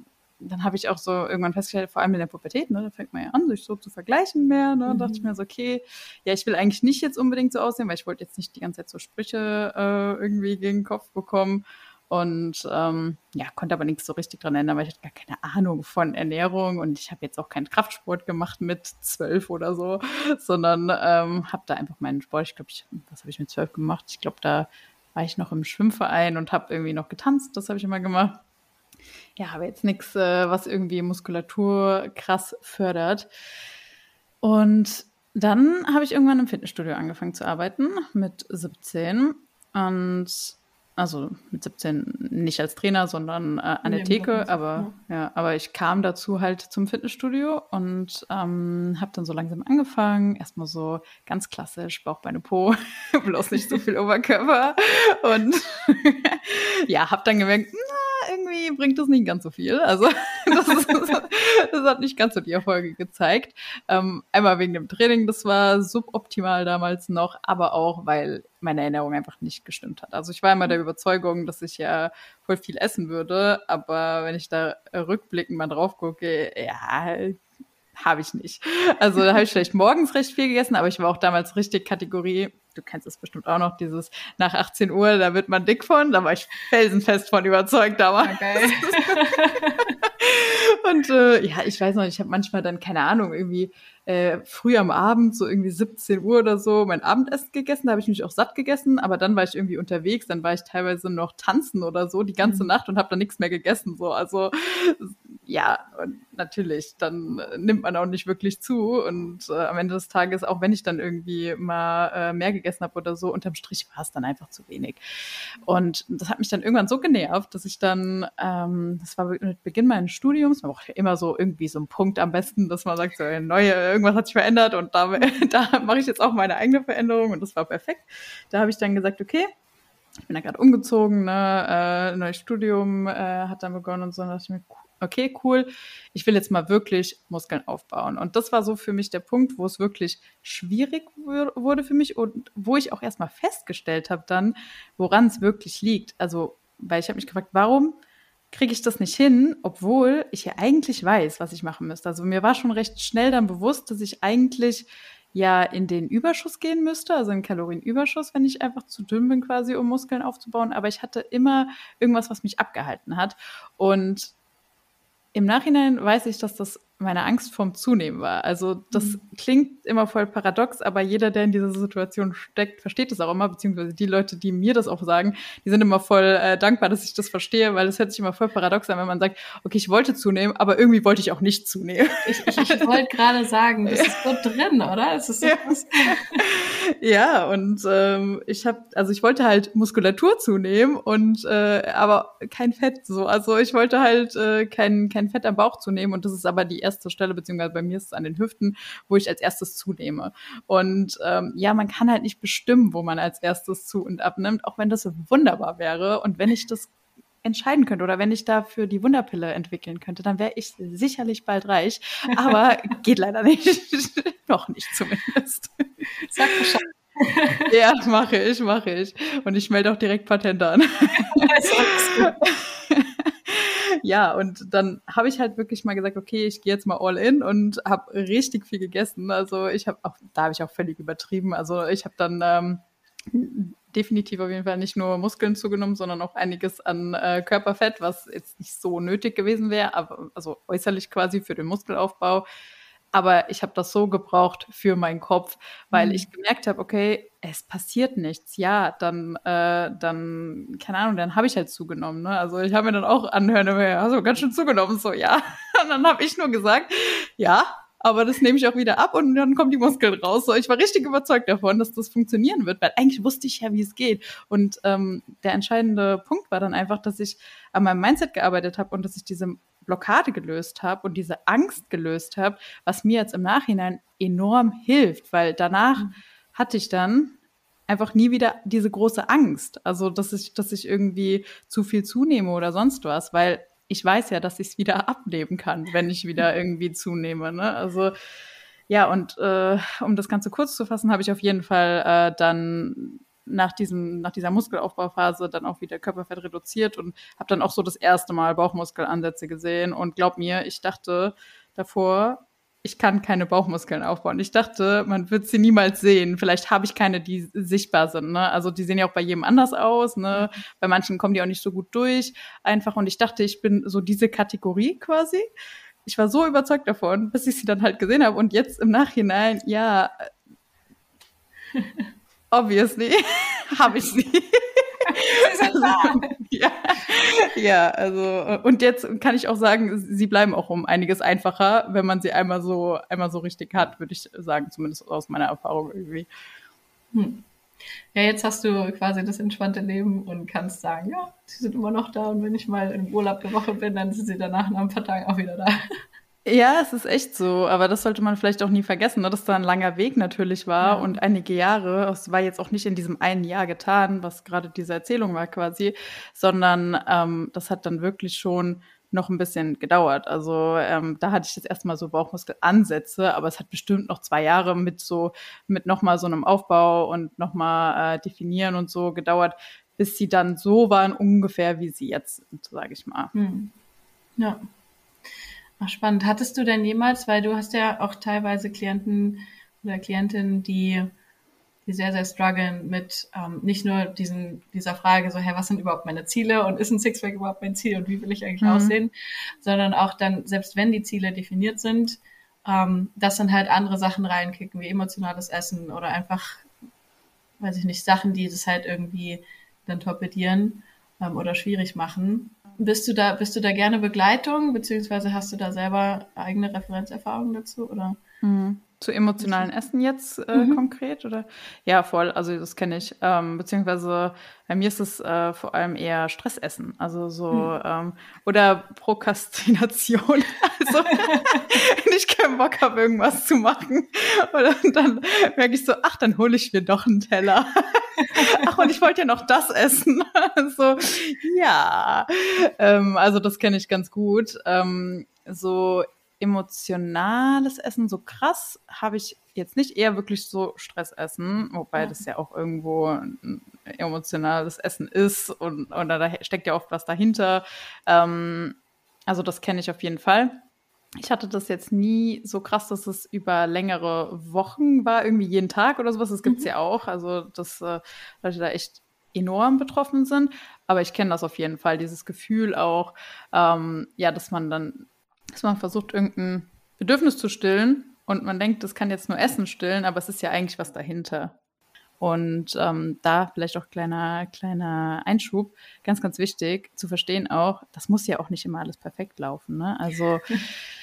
dann habe ich auch so irgendwann festgestellt, vor allem in der Pubertät, ne, da fängt man ja an, sich so zu vergleichen mehr. Ne, mhm. dachte ich mir so, okay, ja, ich will eigentlich nicht jetzt unbedingt so aussehen, weil ich wollte jetzt nicht die ganze Zeit so Sprüche äh, irgendwie gegen den Kopf bekommen. Und ähm, ja, konnte aber nichts so richtig dran ändern, weil ich hatte gar keine Ahnung von Ernährung und ich habe jetzt auch keinen Kraftsport gemacht mit zwölf oder so, sondern ähm, habe da einfach meinen Sport, ich glaube, ich, was habe ich mit zwölf gemacht? Ich glaube, da war ich noch im Schwimmverein und habe irgendwie noch getanzt, das habe ich immer gemacht ja, aber jetzt nichts, äh, was irgendwie Muskulatur krass fördert. Und dann habe ich irgendwann im Fitnessstudio angefangen zu arbeiten mit 17 und also mit 17 nicht als Trainer, sondern äh, an der Theke, aber ja. ja. aber ich kam dazu halt zum Fitnessstudio und ähm, habe dann so langsam angefangen, erstmal so ganz klassisch Bauch, Beine, Po, bloß nicht so viel Oberkörper und ja, habe dann gemerkt, bringt das nicht ganz so viel. Also das, ist, das hat nicht ganz so die Erfolge gezeigt. Ähm, einmal wegen dem Training, das war suboptimal damals noch, aber auch, weil meine Ernährung einfach nicht gestimmt hat. Also ich war immer der Überzeugung, dass ich ja voll viel essen würde, aber wenn ich da rückblickend mal drauf gucke, ja, habe ich nicht. Also da habe ich vielleicht morgens recht viel gegessen, aber ich war auch damals richtig Kategorie, du kennst es bestimmt auch noch, dieses nach 18 Uhr, da wird man dick von, da war ich felsenfest von überzeugt damals. Okay. Und äh, ja, ich weiß noch, ich habe manchmal dann, keine Ahnung, irgendwie äh, früh am Abend, so irgendwie 17 Uhr oder so, mein Abendessen gegessen. Da habe ich mich auch satt gegessen, aber dann war ich irgendwie unterwegs, dann war ich teilweise noch tanzen oder so die ganze mhm. Nacht und habe dann nichts mehr gegessen. So, also ja, und natürlich, dann äh, nimmt man auch nicht wirklich zu. Und äh, am Ende des Tages, auch wenn ich dann irgendwie mal äh, mehr gegessen habe oder so, unterm Strich war es dann einfach zu wenig. Und das hat mich dann irgendwann so genervt, dass ich dann, ähm, das war mit Beginn meines Studiums, man ja immer so irgendwie so einen Punkt am besten, dass man sagt, so eine neue irgendwas hat sich verändert und da, da mache ich jetzt auch meine eigene Veränderung und das war perfekt. Da habe ich dann gesagt, okay, ich bin da gerade umgezogen, ne, äh, neues Studium äh, hat dann begonnen und so, und dachte ich mir, okay, cool, ich will jetzt mal wirklich Muskeln aufbauen. Und das war so für mich der Punkt, wo es wirklich schwierig wurde für mich und wo ich auch erstmal festgestellt habe dann, woran es wirklich liegt. Also, weil ich habe mich gefragt, warum kriege ich das nicht hin, obwohl ich ja eigentlich weiß, was ich machen müsste. Also mir war schon recht schnell dann bewusst, dass ich eigentlich ja in den Überschuss gehen müsste, also in Kalorienüberschuss, wenn ich einfach zu dünn bin quasi, um Muskeln aufzubauen. Aber ich hatte immer irgendwas, was mich abgehalten hat. Und im Nachhinein weiß ich, dass das meine Angst vorm Zunehmen war. Also das mhm. klingt immer voll paradox, aber jeder, der in dieser Situation steckt, versteht es auch immer, beziehungsweise die Leute, die mir das auch sagen, die sind immer voll äh, dankbar, dass ich das verstehe, weil es hört sich immer voll paradox an, wenn man sagt, okay, ich wollte zunehmen, aber irgendwie wollte ich auch nicht zunehmen. Ich, ich, ich wollte gerade sagen, das ist so drin, oder? Es ist so ja. ja, und ähm, ich habe, also ich wollte halt Muskulatur zunehmen und äh, aber kein Fett so. Also ich wollte halt äh, kein, kein Fett am Bauch zunehmen und das ist aber die erste Stelle, beziehungsweise bei mir ist es an den Hüften, wo ich als erstes zunehme. Und ähm, ja, man kann halt nicht bestimmen, wo man als erstes zu und abnimmt, auch wenn das wunderbar wäre. Und wenn ich das entscheiden könnte oder wenn ich dafür die Wunderpille entwickeln könnte, dann wäre ich sicherlich bald reich. Aber geht leider nicht. Noch nicht zumindest. Sag Bescheid. ja, mache ich, mache ich. Und ich melde auch direkt Patente an. Ja, und dann habe ich halt wirklich mal gesagt, okay, ich gehe jetzt mal all in und habe richtig viel gegessen. Also ich habe auch, da habe ich auch völlig übertrieben. Also ich habe dann ähm, definitiv auf jeden Fall nicht nur Muskeln zugenommen, sondern auch einiges an äh, Körperfett, was jetzt nicht so nötig gewesen wäre, aber also äußerlich quasi für den Muskelaufbau aber ich habe das so gebraucht für meinen Kopf, weil mhm. ich gemerkt habe, okay, es passiert nichts. Ja, dann, äh, dann, keine Ahnung, dann habe ich halt zugenommen. Ne? Also ich habe mir dann auch anhören, du ganz schön zugenommen, so ja. Und dann habe ich nur gesagt, ja, aber das nehme ich auch wieder ab und dann kommen die Muskeln raus. So, ich war richtig überzeugt davon, dass das funktionieren wird, weil eigentlich wusste ich ja, wie es geht. Und ähm, der entscheidende Punkt war dann einfach, dass ich an meinem Mindset gearbeitet habe und dass ich diese Blockade gelöst habe und diese Angst gelöst habe, was mir jetzt im Nachhinein enorm hilft, weil danach mhm. hatte ich dann einfach nie wieder diese große Angst, also dass ich, dass ich irgendwie zu viel zunehme oder sonst was, weil ich weiß ja, dass ich es wieder abnehmen kann, wenn ich wieder irgendwie zunehme. Ne? Also ja, und äh, um das Ganze kurz zu fassen, habe ich auf jeden Fall äh, dann nach diesem, nach dieser Muskelaufbauphase dann auch wieder Körperfett reduziert und habe dann auch so das erste Mal Bauchmuskelansätze gesehen. Und glaub mir, ich dachte davor, ich kann keine Bauchmuskeln aufbauen. Ich dachte, man wird sie niemals sehen. Vielleicht habe ich keine, die sichtbar sind. Ne? Also die sehen ja auch bei jedem anders aus. Ne? Mhm. Bei manchen kommen die auch nicht so gut durch. Einfach. Und ich dachte, ich bin so diese Kategorie quasi. Ich war so überzeugt davon, bis ich sie dann halt gesehen habe. Und jetzt im Nachhinein, ja, obviously habe ich sie. also, ja, ja, also und jetzt kann ich auch sagen, sie bleiben auch um einiges einfacher, wenn man sie einmal so einmal so richtig hat, würde ich sagen, zumindest aus meiner Erfahrung irgendwie. Hm. Ja, jetzt hast du quasi das entspannte Leben und kannst sagen, ja, sie sind immer noch da und wenn ich mal im Urlaub eine Woche bin, dann sind sie danach nach ein paar Tagen auch wieder da. Ja, es ist echt so, aber das sollte man vielleicht auch nie vergessen, ne, dass da ein langer Weg natürlich war ja. und einige Jahre. Es war jetzt auch nicht in diesem einen Jahr getan, was gerade diese Erzählung war quasi, sondern ähm, das hat dann wirklich schon noch ein bisschen gedauert. Also ähm, da hatte ich jetzt erstmal so Bauchmuskelansätze, aber es hat bestimmt noch zwei Jahre mit so, mit nochmal so einem Aufbau und nochmal äh, definieren und so gedauert, bis sie dann so waren ungefähr, wie sie jetzt sind, sage ich mal. Hm. Ja. Ach, spannend. Hattest du denn jemals, weil du hast ja auch teilweise Klienten oder Klientinnen, die, die sehr, sehr strugglen mit ähm, nicht nur diesen, dieser Frage, so, hey, was sind überhaupt meine Ziele und ist ein Sixpack überhaupt mein Ziel und wie will ich eigentlich mhm. aussehen, sondern auch dann, selbst wenn die Ziele definiert sind, ähm, dass dann halt andere Sachen reinkicken, wie emotionales Essen oder einfach, weiß ich nicht, Sachen, die das halt irgendwie dann torpedieren ähm, oder schwierig machen. Bist du da, bist du da gerne Begleitung, beziehungsweise hast du da selber eigene Referenzerfahrungen dazu, oder? Mhm. Zu emotionalen Essen jetzt äh, mhm. konkret oder? Ja, voll. Also das kenne ich. Ähm, beziehungsweise bei mir ist es äh, vor allem eher Stressessen. Also so mhm. ähm, oder Prokrastination. Also wenn ich keinen Bock habe, irgendwas zu machen. Und dann merke ich so, ach, dann hole ich mir doch einen Teller. ach, und ich wollte ja noch das essen. so, ja. Ähm, also das kenne ich ganz gut. Ähm, so emotionales Essen so krass habe ich jetzt nicht eher wirklich so Stressessen, wobei ja. das ja auch irgendwo ein emotionales Essen ist und, und da steckt ja oft was dahinter. Ähm, also das kenne ich auf jeden Fall. Ich hatte das jetzt nie so krass, dass es über längere Wochen war, irgendwie jeden Tag oder sowas. Das gibt es mhm. ja auch. Also, dass äh, Leute da echt enorm betroffen sind. Aber ich kenne das auf jeden Fall, dieses Gefühl auch, ähm, ja, dass man dann, dass man versucht, irgendein Bedürfnis zu stillen und man denkt, das kann jetzt nur Essen stillen, aber es ist ja eigentlich was dahinter. Und ähm, da vielleicht auch kleiner, kleiner Einschub, ganz, ganz wichtig zu verstehen auch, das muss ja auch nicht immer alles perfekt laufen. Ne? Also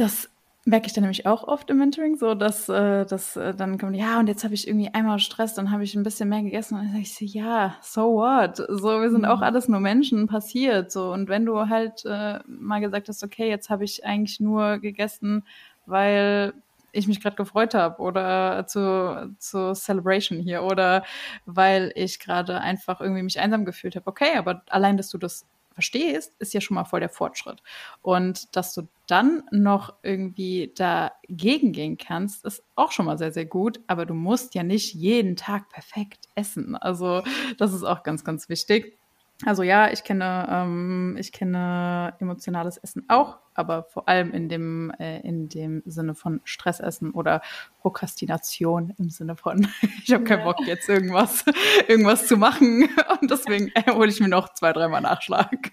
das merke ich dann nämlich auch oft im Mentoring, so dass, äh, dass äh, dann kommt, ja, und jetzt habe ich irgendwie einmal Stress, dann habe ich ein bisschen mehr gegessen und dann sage ich so, ja, so what? So, wir sind mhm. auch alles nur Menschen, passiert. So, und wenn du halt äh, mal gesagt hast, okay, jetzt habe ich eigentlich nur gegessen, weil ich mich gerade gefreut habe oder zu, zu Celebration hier oder weil ich gerade einfach irgendwie mich einsam gefühlt habe. Okay, aber allein, dass du das verstehst, ist ja schon mal voll der Fortschritt. Und dass du dann noch irgendwie dagegen gehen kannst, ist auch schon mal sehr, sehr gut. Aber du musst ja nicht jeden Tag perfekt essen. Also das ist auch ganz, ganz wichtig. Also ja, ich kenne, ähm, ich kenne emotionales Essen auch, aber vor allem in dem, äh, in dem Sinne von Stressessen oder Prokrastination im Sinne von, ich habe keinen Bock jetzt irgendwas, irgendwas zu machen und deswegen äh, hole ich mir noch zwei, dreimal Nachschlag.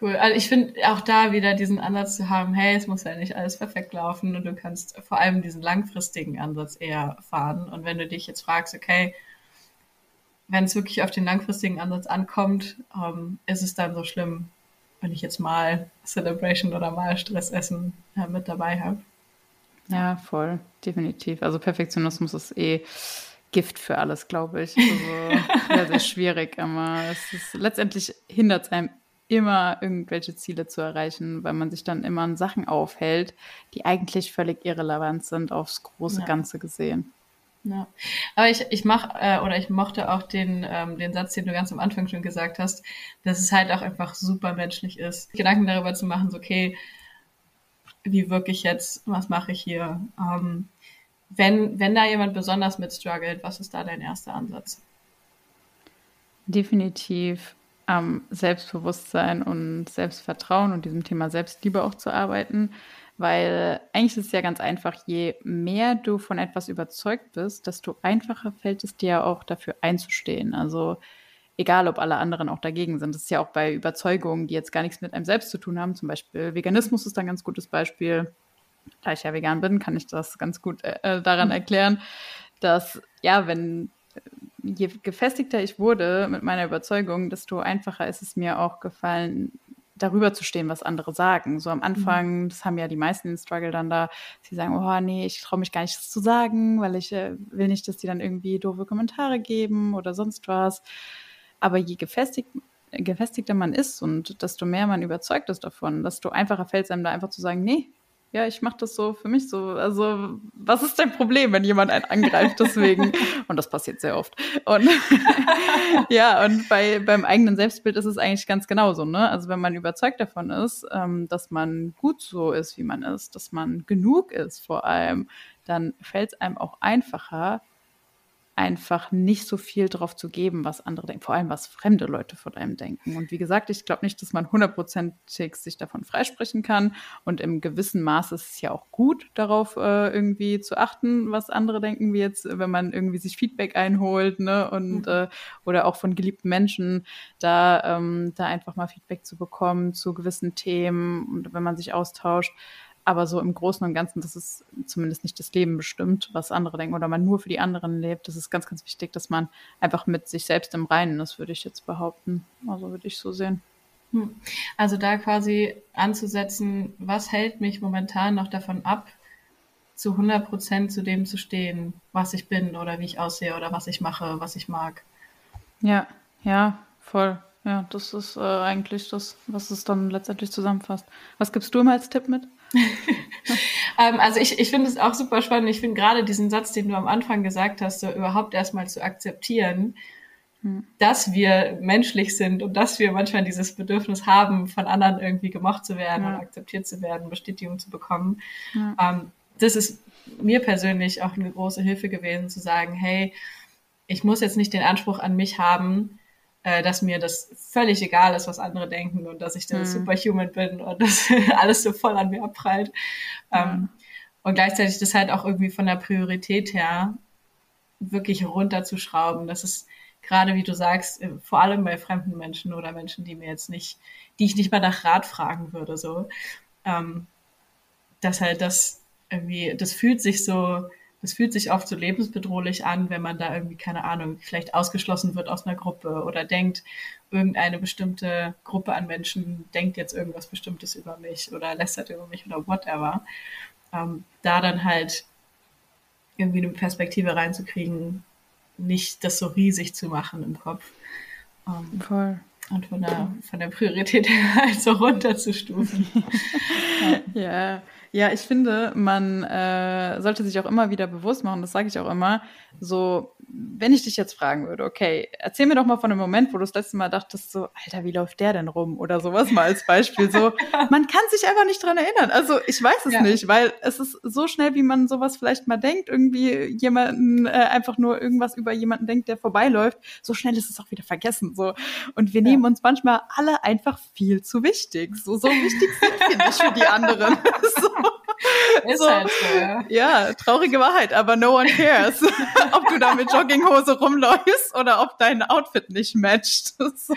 Cool. Also ich finde auch da wieder diesen Ansatz zu haben, hey, es muss ja nicht alles perfekt laufen und du kannst vor allem diesen langfristigen Ansatz eher fahren. Und wenn du dich jetzt fragst, okay, wenn es wirklich auf den langfristigen Ansatz ankommt, ähm, ist es dann so schlimm, wenn ich jetzt mal Celebration oder mal Stressessen äh, mit dabei habe. Ja, voll, definitiv. Also Perfektionismus ist eh Gift für alles, glaube ich. Also sehr, sehr schwierig, aber es ist letztendlich hindert es einem immer irgendwelche Ziele zu erreichen, weil man sich dann immer an Sachen aufhält, die eigentlich völlig irrelevant sind aufs große ja. Ganze gesehen. Ja. Aber ich, ich mach, äh, oder ich mochte auch den, ähm, den Satz, den du ganz am Anfang schon gesagt hast, dass es halt auch einfach super menschlich ist, Gedanken darüber zu machen, so, okay, wie wirke ich jetzt, was mache ich hier? Ähm, wenn, wenn da jemand besonders mit struggelt, was ist da dein erster Ansatz? Definitiv am Selbstbewusstsein und Selbstvertrauen und diesem Thema Selbstliebe auch zu arbeiten. Weil eigentlich ist es ja ganz einfach, je mehr du von etwas überzeugt bist, desto einfacher fällt es dir auch dafür einzustehen. Also egal, ob alle anderen auch dagegen sind. Das ist ja auch bei Überzeugungen, die jetzt gar nichts mit einem selbst zu tun haben. Zum Beispiel Veganismus ist ein ganz gutes Beispiel. Da ich ja vegan bin, kann ich das ganz gut äh, äh daran erklären, dass ja, wenn je gefestigter ich wurde mit meiner Überzeugung, desto einfacher ist es mir auch gefallen, darüber zu stehen, was andere sagen. So am Anfang, mhm. das haben ja die meisten den Struggle dann da, sie sagen, oh nee, ich traue mich gar nicht, das zu sagen, weil ich äh, will nicht, dass die dann irgendwie doofe Kommentare geben oder sonst was. Aber je gefestigt, gefestigter man ist und desto mehr man überzeugt ist davon, desto einfacher fällt es einem da einfach zu sagen, nee, ja, ich mache das so für mich so. Also, was ist dein Problem, wenn jemand einen angreift deswegen? und das passiert sehr oft. Und ja, und bei, beim eigenen Selbstbild ist es eigentlich ganz genauso, ne? Also, wenn man überzeugt davon ist, ähm, dass man gut so ist, wie man ist, dass man genug ist vor allem, dann fällt es einem auch einfacher, einfach nicht so viel drauf zu geben, was andere denken, vor allem was fremde Leute von einem denken. Und wie gesagt, ich glaube nicht, dass man hundertprozentig sich davon freisprechen kann. Und im gewissen Maß ist es ja auch gut, darauf äh, irgendwie zu achten, was andere denken, wie jetzt, wenn man irgendwie sich Feedback einholt, ne? Und mhm. äh, oder auch von geliebten Menschen, da, ähm, da einfach mal Feedback zu bekommen zu gewissen Themen und wenn man sich austauscht. Aber so im Großen und Ganzen, das ist zumindest nicht das Leben bestimmt, was andere denken oder man nur für die anderen lebt. Das ist ganz, ganz wichtig, dass man einfach mit sich selbst im Reinen ist, würde ich jetzt behaupten. Also würde ich so sehen. Hm. Also da quasi anzusetzen, was hält mich momentan noch davon ab, zu 100 Prozent zu dem zu stehen, was ich bin oder wie ich aussehe oder was ich mache, was ich mag. Ja, ja, voll. Ja, das ist äh, eigentlich das, was es dann letztendlich zusammenfasst. Was gibst du immer als Tipp mit? ähm, also ich, ich finde es auch super spannend. Ich finde gerade diesen Satz, den du am Anfang gesagt hast, so überhaupt erstmal zu akzeptieren, hm. dass wir menschlich sind und dass wir manchmal dieses Bedürfnis haben, von anderen irgendwie gemocht zu werden ja. und akzeptiert zu werden, Bestätigung zu bekommen. Ja. Ähm, das ist mir persönlich auch eine große Hilfe gewesen, zu sagen, hey, ich muss jetzt nicht den Anspruch an mich haben, äh, dass mir das völlig egal ist, was andere denken und dass ich da mhm. superhuman bin und dass alles so voll an mir abprallt. Ja. Ähm, und gleichzeitig das halt auch irgendwie von der Priorität her wirklich runterzuschrauben. Das ist gerade, wie du sagst, äh, vor allem bei fremden Menschen oder Menschen, die mir jetzt nicht, die ich nicht mal nach Rat fragen würde, so, ähm, dass halt das irgendwie, das fühlt sich so, das fühlt sich oft so lebensbedrohlich an, wenn man da irgendwie, keine Ahnung, vielleicht ausgeschlossen wird aus einer Gruppe oder denkt, irgendeine bestimmte Gruppe an Menschen denkt jetzt irgendwas Bestimmtes über mich oder lästert über mich oder whatever. Ähm, da dann halt irgendwie eine Perspektive reinzukriegen, nicht das so riesig zu machen im Kopf. Ähm, Voll. Und von der, von der Priorität her halt so runterzustufen. ja. ja. Ja, ich finde, man äh, sollte sich auch immer wieder bewusst machen, das sage ich auch immer, so, wenn ich dich jetzt fragen würde, okay, erzähl mir doch mal von einem Moment, wo du das letzte Mal dachtest, so, Alter, wie läuft der denn rum? Oder sowas mal als Beispiel. So, man kann sich einfach nicht dran erinnern. Also ich weiß es ja. nicht, weil es ist so schnell, wie man sowas vielleicht mal denkt, irgendwie jemanden, äh, einfach nur irgendwas über jemanden denkt, der vorbeiläuft, so schnell ist es auch wieder vergessen. So. Und wir ja. nehmen uns manchmal alle einfach viel zu wichtig. So, so wichtig sind wir nicht für die anderen. so. Ist so, halt so, ja. ja, traurige Wahrheit, aber no one cares, ob du da mit Jogginghose rumläufst oder ob dein Outfit nicht matcht. So.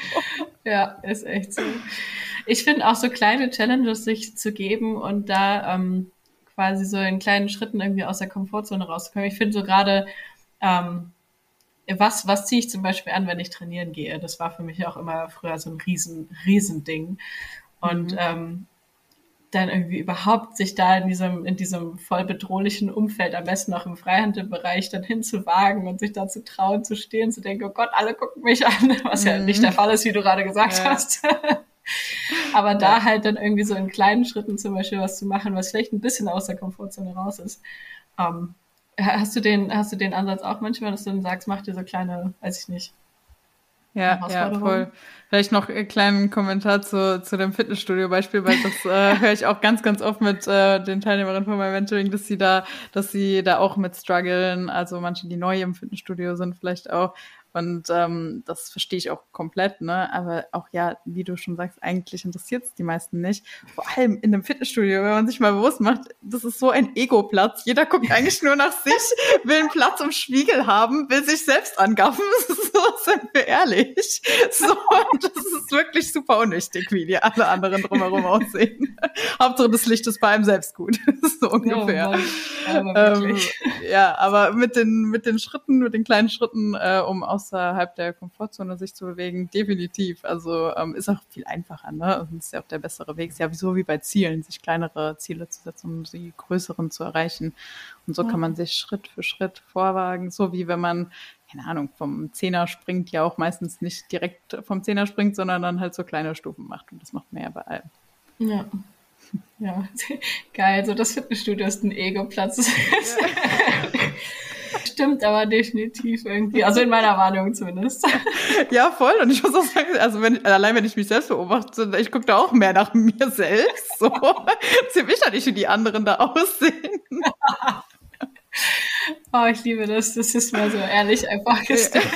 Ja, ist echt so. Ich finde auch so kleine Challenges sich zu geben und da ähm, quasi so in kleinen Schritten irgendwie aus der Komfortzone rauszukommen. Ich finde so gerade, ähm, was, was ziehe ich zum Beispiel an, wenn ich trainieren gehe? Das war für mich auch immer früher so ein riesen, riesen Ding. Und mhm. ähm, dann irgendwie überhaupt sich da in diesem, in diesem voll bedrohlichen Umfeld, am besten auch im Freihandelbereich, dann hinzuwagen und sich da zu trauen, zu stehen, zu denken, oh Gott, alle gucken mich an, was mhm. ja nicht der Fall ist, wie du gerade gesagt ja. hast. Aber da ja. halt dann irgendwie so in kleinen Schritten zum Beispiel was zu machen, was vielleicht ein bisschen aus der Komfortzone raus ist. Ähm, hast du den, hast du den Ansatz auch manchmal, dass du dann sagst, mach dir so kleine, weiß ich nicht, ja, ja, voll. Vielleicht noch einen kleinen Kommentar zu, zu dem Fitnessstudio-Beispiel, weil das äh, höre ich auch ganz, ganz oft mit äh, den Teilnehmerinnen von meinem Mentoring, dass sie da, dass sie da auch mit strugglen. Also manche, die neu im Fitnessstudio sind, vielleicht auch. Und ähm, das verstehe ich auch komplett, ne? Aber auch ja, wie du schon sagst, eigentlich interessiert es die meisten nicht. Vor allem in einem Fitnessstudio, wenn man sich mal bewusst macht, das ist so ein Ego-Platz. Jeder guckt eigentlich nur nach sich, will einen Platz im Spiegel haben, will sich selbst angaffen. so sind wir ehrlich. So, das ist wirklich super unwichtig, wie die alle anderen drumherum aussehen. Hauptsache das Licht ist bei einem selbst gut. so ungefähr. Ja, aber, ähm, ja, aber mit den, mit den Schritten, mit den kleinen Schritten, äh, um aus außerhalb der Komfortzone sich zu bewegen, definitiv. Also ähm, ist auch viel einfacher, ne? Und ist ja auch der bessere Weg. Ist ja so wie bei Zielen, sich kleinere Ziele zu setzen, um sie größeren zu erreichen. Und so ja. kann man sich Schritt für Schritt vorwagen, so wie wenn man keine Ahnung, vom Zehner springt ja auch meistens nicht direkt vom Zehner springt, sondern dann halt so kleine Stufen macht. Und das macht man ja bei allem. Ja. Ja, geil. So das Fitnessstudio ist ein Ego-Platz. Ja. Stimmt aber definitiv irgendwie. Also in meiner Wahrnehmung zumindest. Ja, voll. Und ich muss auch sagen, also wenn, allein wenn ich mich selbst beobachte, ich gucke da auch mehr nach mir selbst. So. Mich ja nicht, wie die anderen da aussehen. Oh, ich liebe das. Das ist mal so ehrlich einfach gestellt.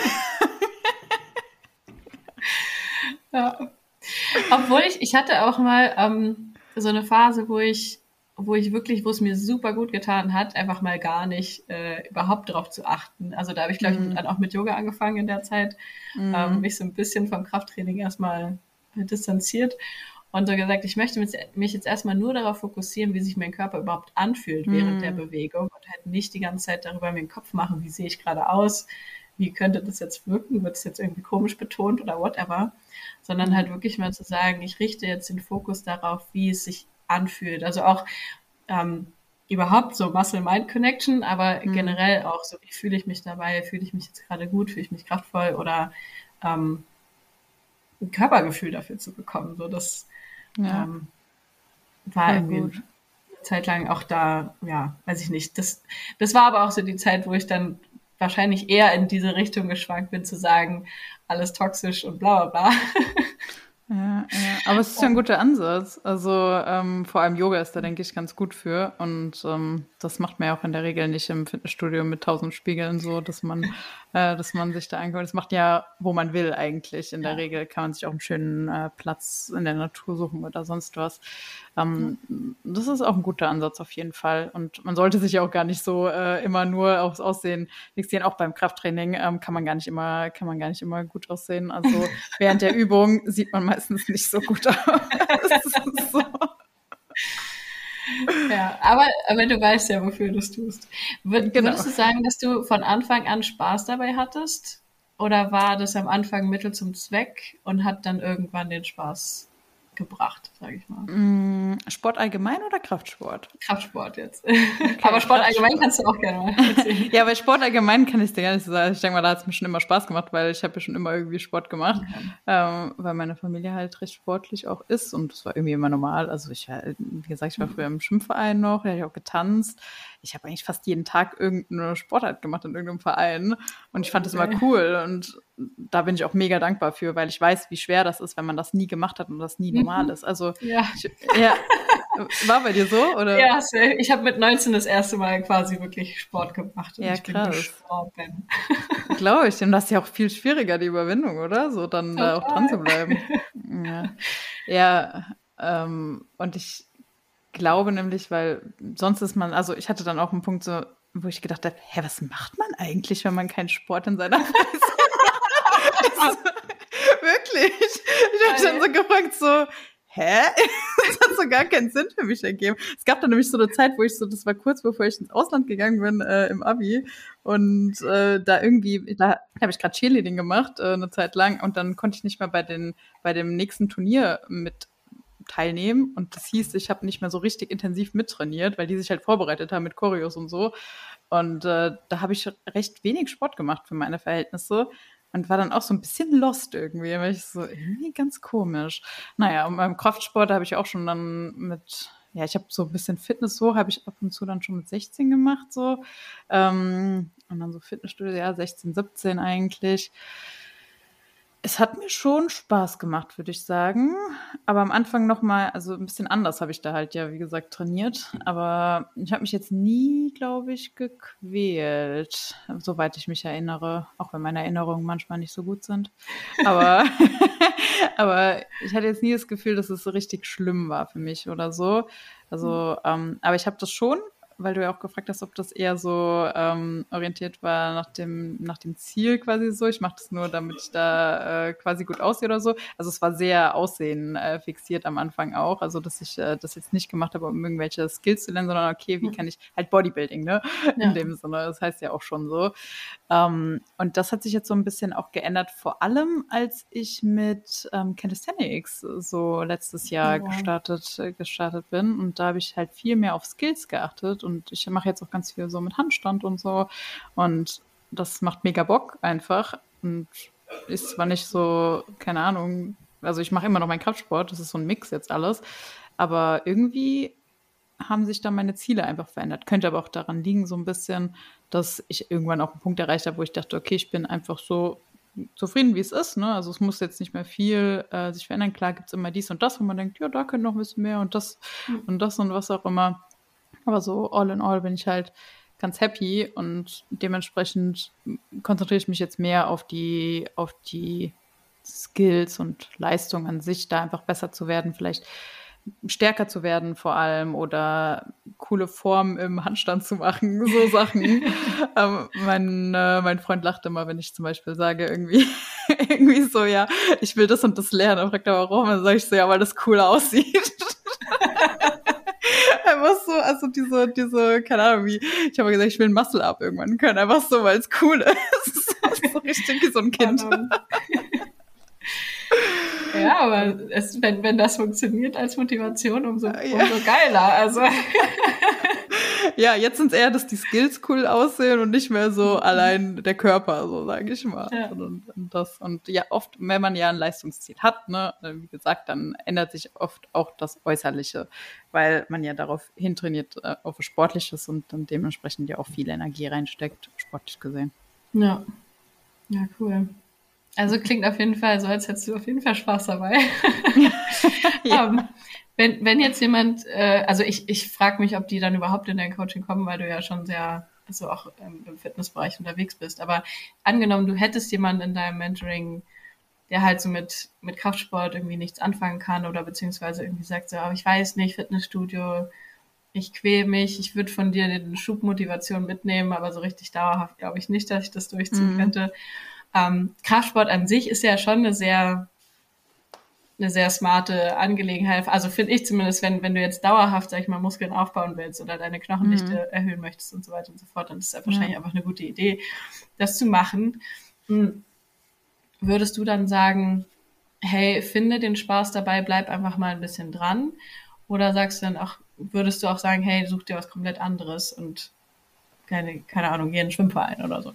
ja. Obwohl ich, ich hatte auch mal ähm, so eine Phase, wo ich wo ich wirklich, wo es mir super gut getan hat, einfach mal gar nicht äh, überhaupt darauf zu achten. Also da habe ich, glaube ich, mhm. dann auch mit Yoga angefangen in der Zeit, mhm. ähm, mich so ein bisschen vom Krafttraining erstmal distanziert und so gesagt, ich möchte mich jetzt erstmal nur darauf fokussieren, wie sich mein Körper überhaupt anfühlt während mhm. der Bewegung und halt nicht die ganze Zeit darüber mir den Kopf machen, wie sehe ich gerade aus, wie könnte das jetzt wirken, wird es jetzt irgendwie komisch betont oder whatever, sondern mhm. halt wirklich mal zu sagen, ich richte jetzt den Fokus darauf, wie es sich anfühlt. Also auch ähm, überhaupt so Muscle-Mind-Connection, aber mhm. generell auch so, wie fühle ich mich dabei, fühle ich mich jetzt gerade gut, fühle ich mich kraftvoll oder ähm, ein Körpergefühl dafür zu bekommen. So, das ja. ähm, war ja, irgendwie gut. eine Zeit lang auch da, ja, weiß ich nicht. Das, das war aber auch so die Zeit, wo ich dann wahrscheinlich eher in diese Richtung geschwankt bin, zu sagen, alles toxisch und bla bla bla. Ja, aber es ist ja ein guter Ansatz. Also ähm, vor allem Yoga ist da, denke ich, ganz gut für. Und ähm, das macht man ja auch in der Regel nicht im Fitnessstudio mit tausend Spiegeln so, dass man, äh, dass man sich da anguckt. Das macht ja, wo man will eigentlich. In der ja. Regel kann man sich auch einen schönen äh, Platz in der Natur suchen oder sonst was. Ähm, mhm. Das ist auch ein guter Ansatz auf jeden Fall. Und man sollte sich ja auch gar nicht so äh, immer nur aufs Aussehen fixieren. Auch beim Krafttraining ähm, kann man gar nicht immer, kann man gar nicht immer gut aussehen. Also während der Übung sieht man meistens nicht so gut aus. so. Ja, aber, aber du weißt ja, wofür du es tust. Würd, genau. Würdest du sagen, dass du von Anfang an Spaß dabei hattest? Oder war das am Anfang Mittel zum Zweck und hat dann irgendwann den Spaß gebracht, sage ich mal. Mm, Sport allgemein oder Kraftsport? Kraftsport jetzt. Okay, Aber Sport allgemein kannst du auch gerne mal erzählen. ja, bei Sport allgemein kann ich dir gar nicht so sagen. Ich denke mal, da hat es mir schon immer Spaß gemacht, weil ich habe ja schon immer irgendwie Sport gemacht, okay. ähm, weil meine Familie halt recht sportlich auch ist und das war irgendwie immer normal. Also ich, wie gesagt, ich war mhm. früher im Schwimmverein noch, da habe ich auch getanzt. Ich habe eigentlich fast jeden Tag irgendeine Sportart gemacht in irgendeinem Verein und ich fand okay. das immer cool und da bin ich auch mega dankbar für, weil ich weiß, wie schwer das ist, wenn man das nie gemacht hat und das nie normal mhm. ist. Also ja. Ich, ja. War bei dir so? Oder? Ja, ich habe mit 19 das erste Mal quasi wirklich Sport gemacht. Und ja, ich krass. Glaube ich. Und das ist ja auch viel schwieriger, die Überwindung, oder? So dann Total. da auch dran zu bleiben. ja, ja ähm, und ich glaube nämlich, weil sonst ist man, also ich hatte dann auch einen Punkt so, wo ich gedacht habe, hä, was macht man eigentlich, wenn man keinen Sport in seiner Freizeit macht? Wirklich. Ich habe dann so gefragt, so, hä? das hat so gar keinen Sinn für mich ergeben. Es gab dann nämlich so eine Zeit, wo ich so, das war kurz bevor ich ins Ausland gegangen bin äh, im Abi und äh, da irgendwie, da habe ich gerade Cheerleading gemacht äh, eine Zeit lang und dann konnte ich nicht mehr bei den bei dem nächsten Turnier mit teilnehmen und das hieß, ich habe nicht mehr so richtig intensiv mittrainiert, weil die sich halt vorbereitet haben mit Choreos und so und äh, da habe ich recht wenig Sport gemacht für meine Verhältnisse und war dann auch so ein bisschen lost irgendwie, weil ich so irgendwie ganz komisch. Naja, und beim Kraftsport habe ich auch schon dann mit, ja, ich habe so ein bisschen Fitness so, habe ich ab und zu dann schon mit 16 gemacht so. Ähm, und dann so Fitnessstudio, ja, 16, 17 eigentlich. Es hat mir schon Spaß gemacht, würde ich sagen. Aber am Anfang nochmal, also ein bisschen anders habe ich da halt ja, wie gesagt, trainiert. Aber ich habe mich jetzt nie, glaube ich, gequält, soweit ich mich erinnere. Auch wenn meine Erinnerungen manchmal nicht so gut sind. Aber, aber ich hatte jetzt nie das Gefühl, dass es so richtig schlimm war für mich oder so. Also, ähm, aber ich habe das schon weil du ja auch gefragt hast, ob das eher so ähm, orientiert war nach dem, nach dem Ziel quasi so. Ich mache das nur, damit ich da äh, quasi gut aussehe oder so. Also es war sehr Aussehen äh, fixiert am Anfang auch. Also dass ich äh, das jetzt nicht gemacht habe, um irgendwelche Skills zu lernen, sondern okay, wie kann ich halt Bodybuilding, ne? In dem Sinne. Das heißt ja auch schon so. Ähm, und das hat sich jetzt so ein bisschen auch geändert, vor allem als ich mit ähm, Calisthenics so letztes Jahr ja. gestartet, äh, gestartet bin. Und da habe ich halt viel mehr auf Skills geachtet und ich mache jetzt auch ganz viel so mit Handstand und so. Und das macht mega Bock einfach. Und ist zwar nicht so, keine Ahnung, also ich mache immer noch meinen Kraftsport, das ist so ein Mix jetzt alles. Aber irgendwie haben sich dann meine Ziele einfach verändert. Könnte aber auch daran liegen, so ein bisschen, dass ich irgendwann auch einen Punkt erreicht habe, wo ich dachte, okay, ich bin einfach so zufrieden, wie es ist. Ne? Also es muss jetzt nicht mehr viel äh, sich verändern. Klar gibt es immer dies und das, wo man denkt, ja, da könnte noch ein bisschen mehr und das mhm. und das und was auch immer. Aber so all in all bin ich halt ganz happy und dementsprechend konzentriere ich mich jetzt mehr auf die, auf die Skills und Leistung an sich, da einfach besser zu werden, vielleicht stärker zu werden vor allem oder coole Formen im Handstand zu machen, so Sachen. ähm, mein, äh, mein Freund lacht immer, wenn ich zum Beispiel sage, irgendwie, irgendwie so, ja, ich will das und das lernen. Dann fragt er warum, dann sage ich so, ja, weil das cool aussieht. Einfach so, also diese, diese, keine Ahnung, wie, ich habe gesagt, ich will ein Muscle-Up irgendwann können, einfach so, weil es cool ist. so richtig wie so ein Kind. Ja, aber es, wenn, wenn das funktioniert als Motivation, umso, ja. umso geiler. Also. ja, jetzt sind es eher, dass die Skills cool aussehen und nicht mehr so mhm. allein der Körper, so sage ich mal. Ja. Und, und, das, und ja, oft, wenn man ja ein Leistungsziel hat, ne, wie gesagt, dann ändert sich oft auch das Äußerliche, weil man ja darauf hintrainiert, äh, auf Sportliches und dann dementsprechend ja auch viel Energie reinsteckt, sportlich gesehen. Ja. Ja, cool. Also klingt auf jeden Fall so, als hättest du auf jeden Fall Spaß dabei. ja. um, ähm, wenn, wenn jetzt jemand, äh, also ich, ich frage mich, ob die dann überhaupt in dein Coaching kommen, weil du ja schon sehr, also auch ähm, im Fitnessbereich unterwegs bist. Aber angenommen, du hättest jemanden in deinem Mentoring, der halt so mit, mit Kraftsport irgendwie nichts anfangen kann oder beziehungsweise irgendwie sagt so, aber ich weiß nicht, Fitnessstudio, ich quäle mich, ich würde von dir den Schubmotivation mitnehmen, aber so richtig dauerhaft glaube ich nicht, dass ich das durchziehen mhm. könnte. Ähm, Kraftsport an sich ist ja schon eine sehr eine sehr smarte Angelegenheit. Also finde ich zumindest, wenn, wenn du jetzt dauerhaft, sag ich mal, Muskeln aufbauen willst oder deine Knochendichte mhm. erhöhen möchtest und so weiter und so fort, dann ist das wahrscheinlich ja. einfach eine gute Idee, das zu machen. Hm. Würdest du dann sagen, hey, finde den Spaß dabei, bleib einfach mal ein bisschen dran? Oder sagst du dann auch, würdest du auch sagen, hey, such dir was komplett anderes und keine, keine Ahnung, geh in den Schwimmverein oder so?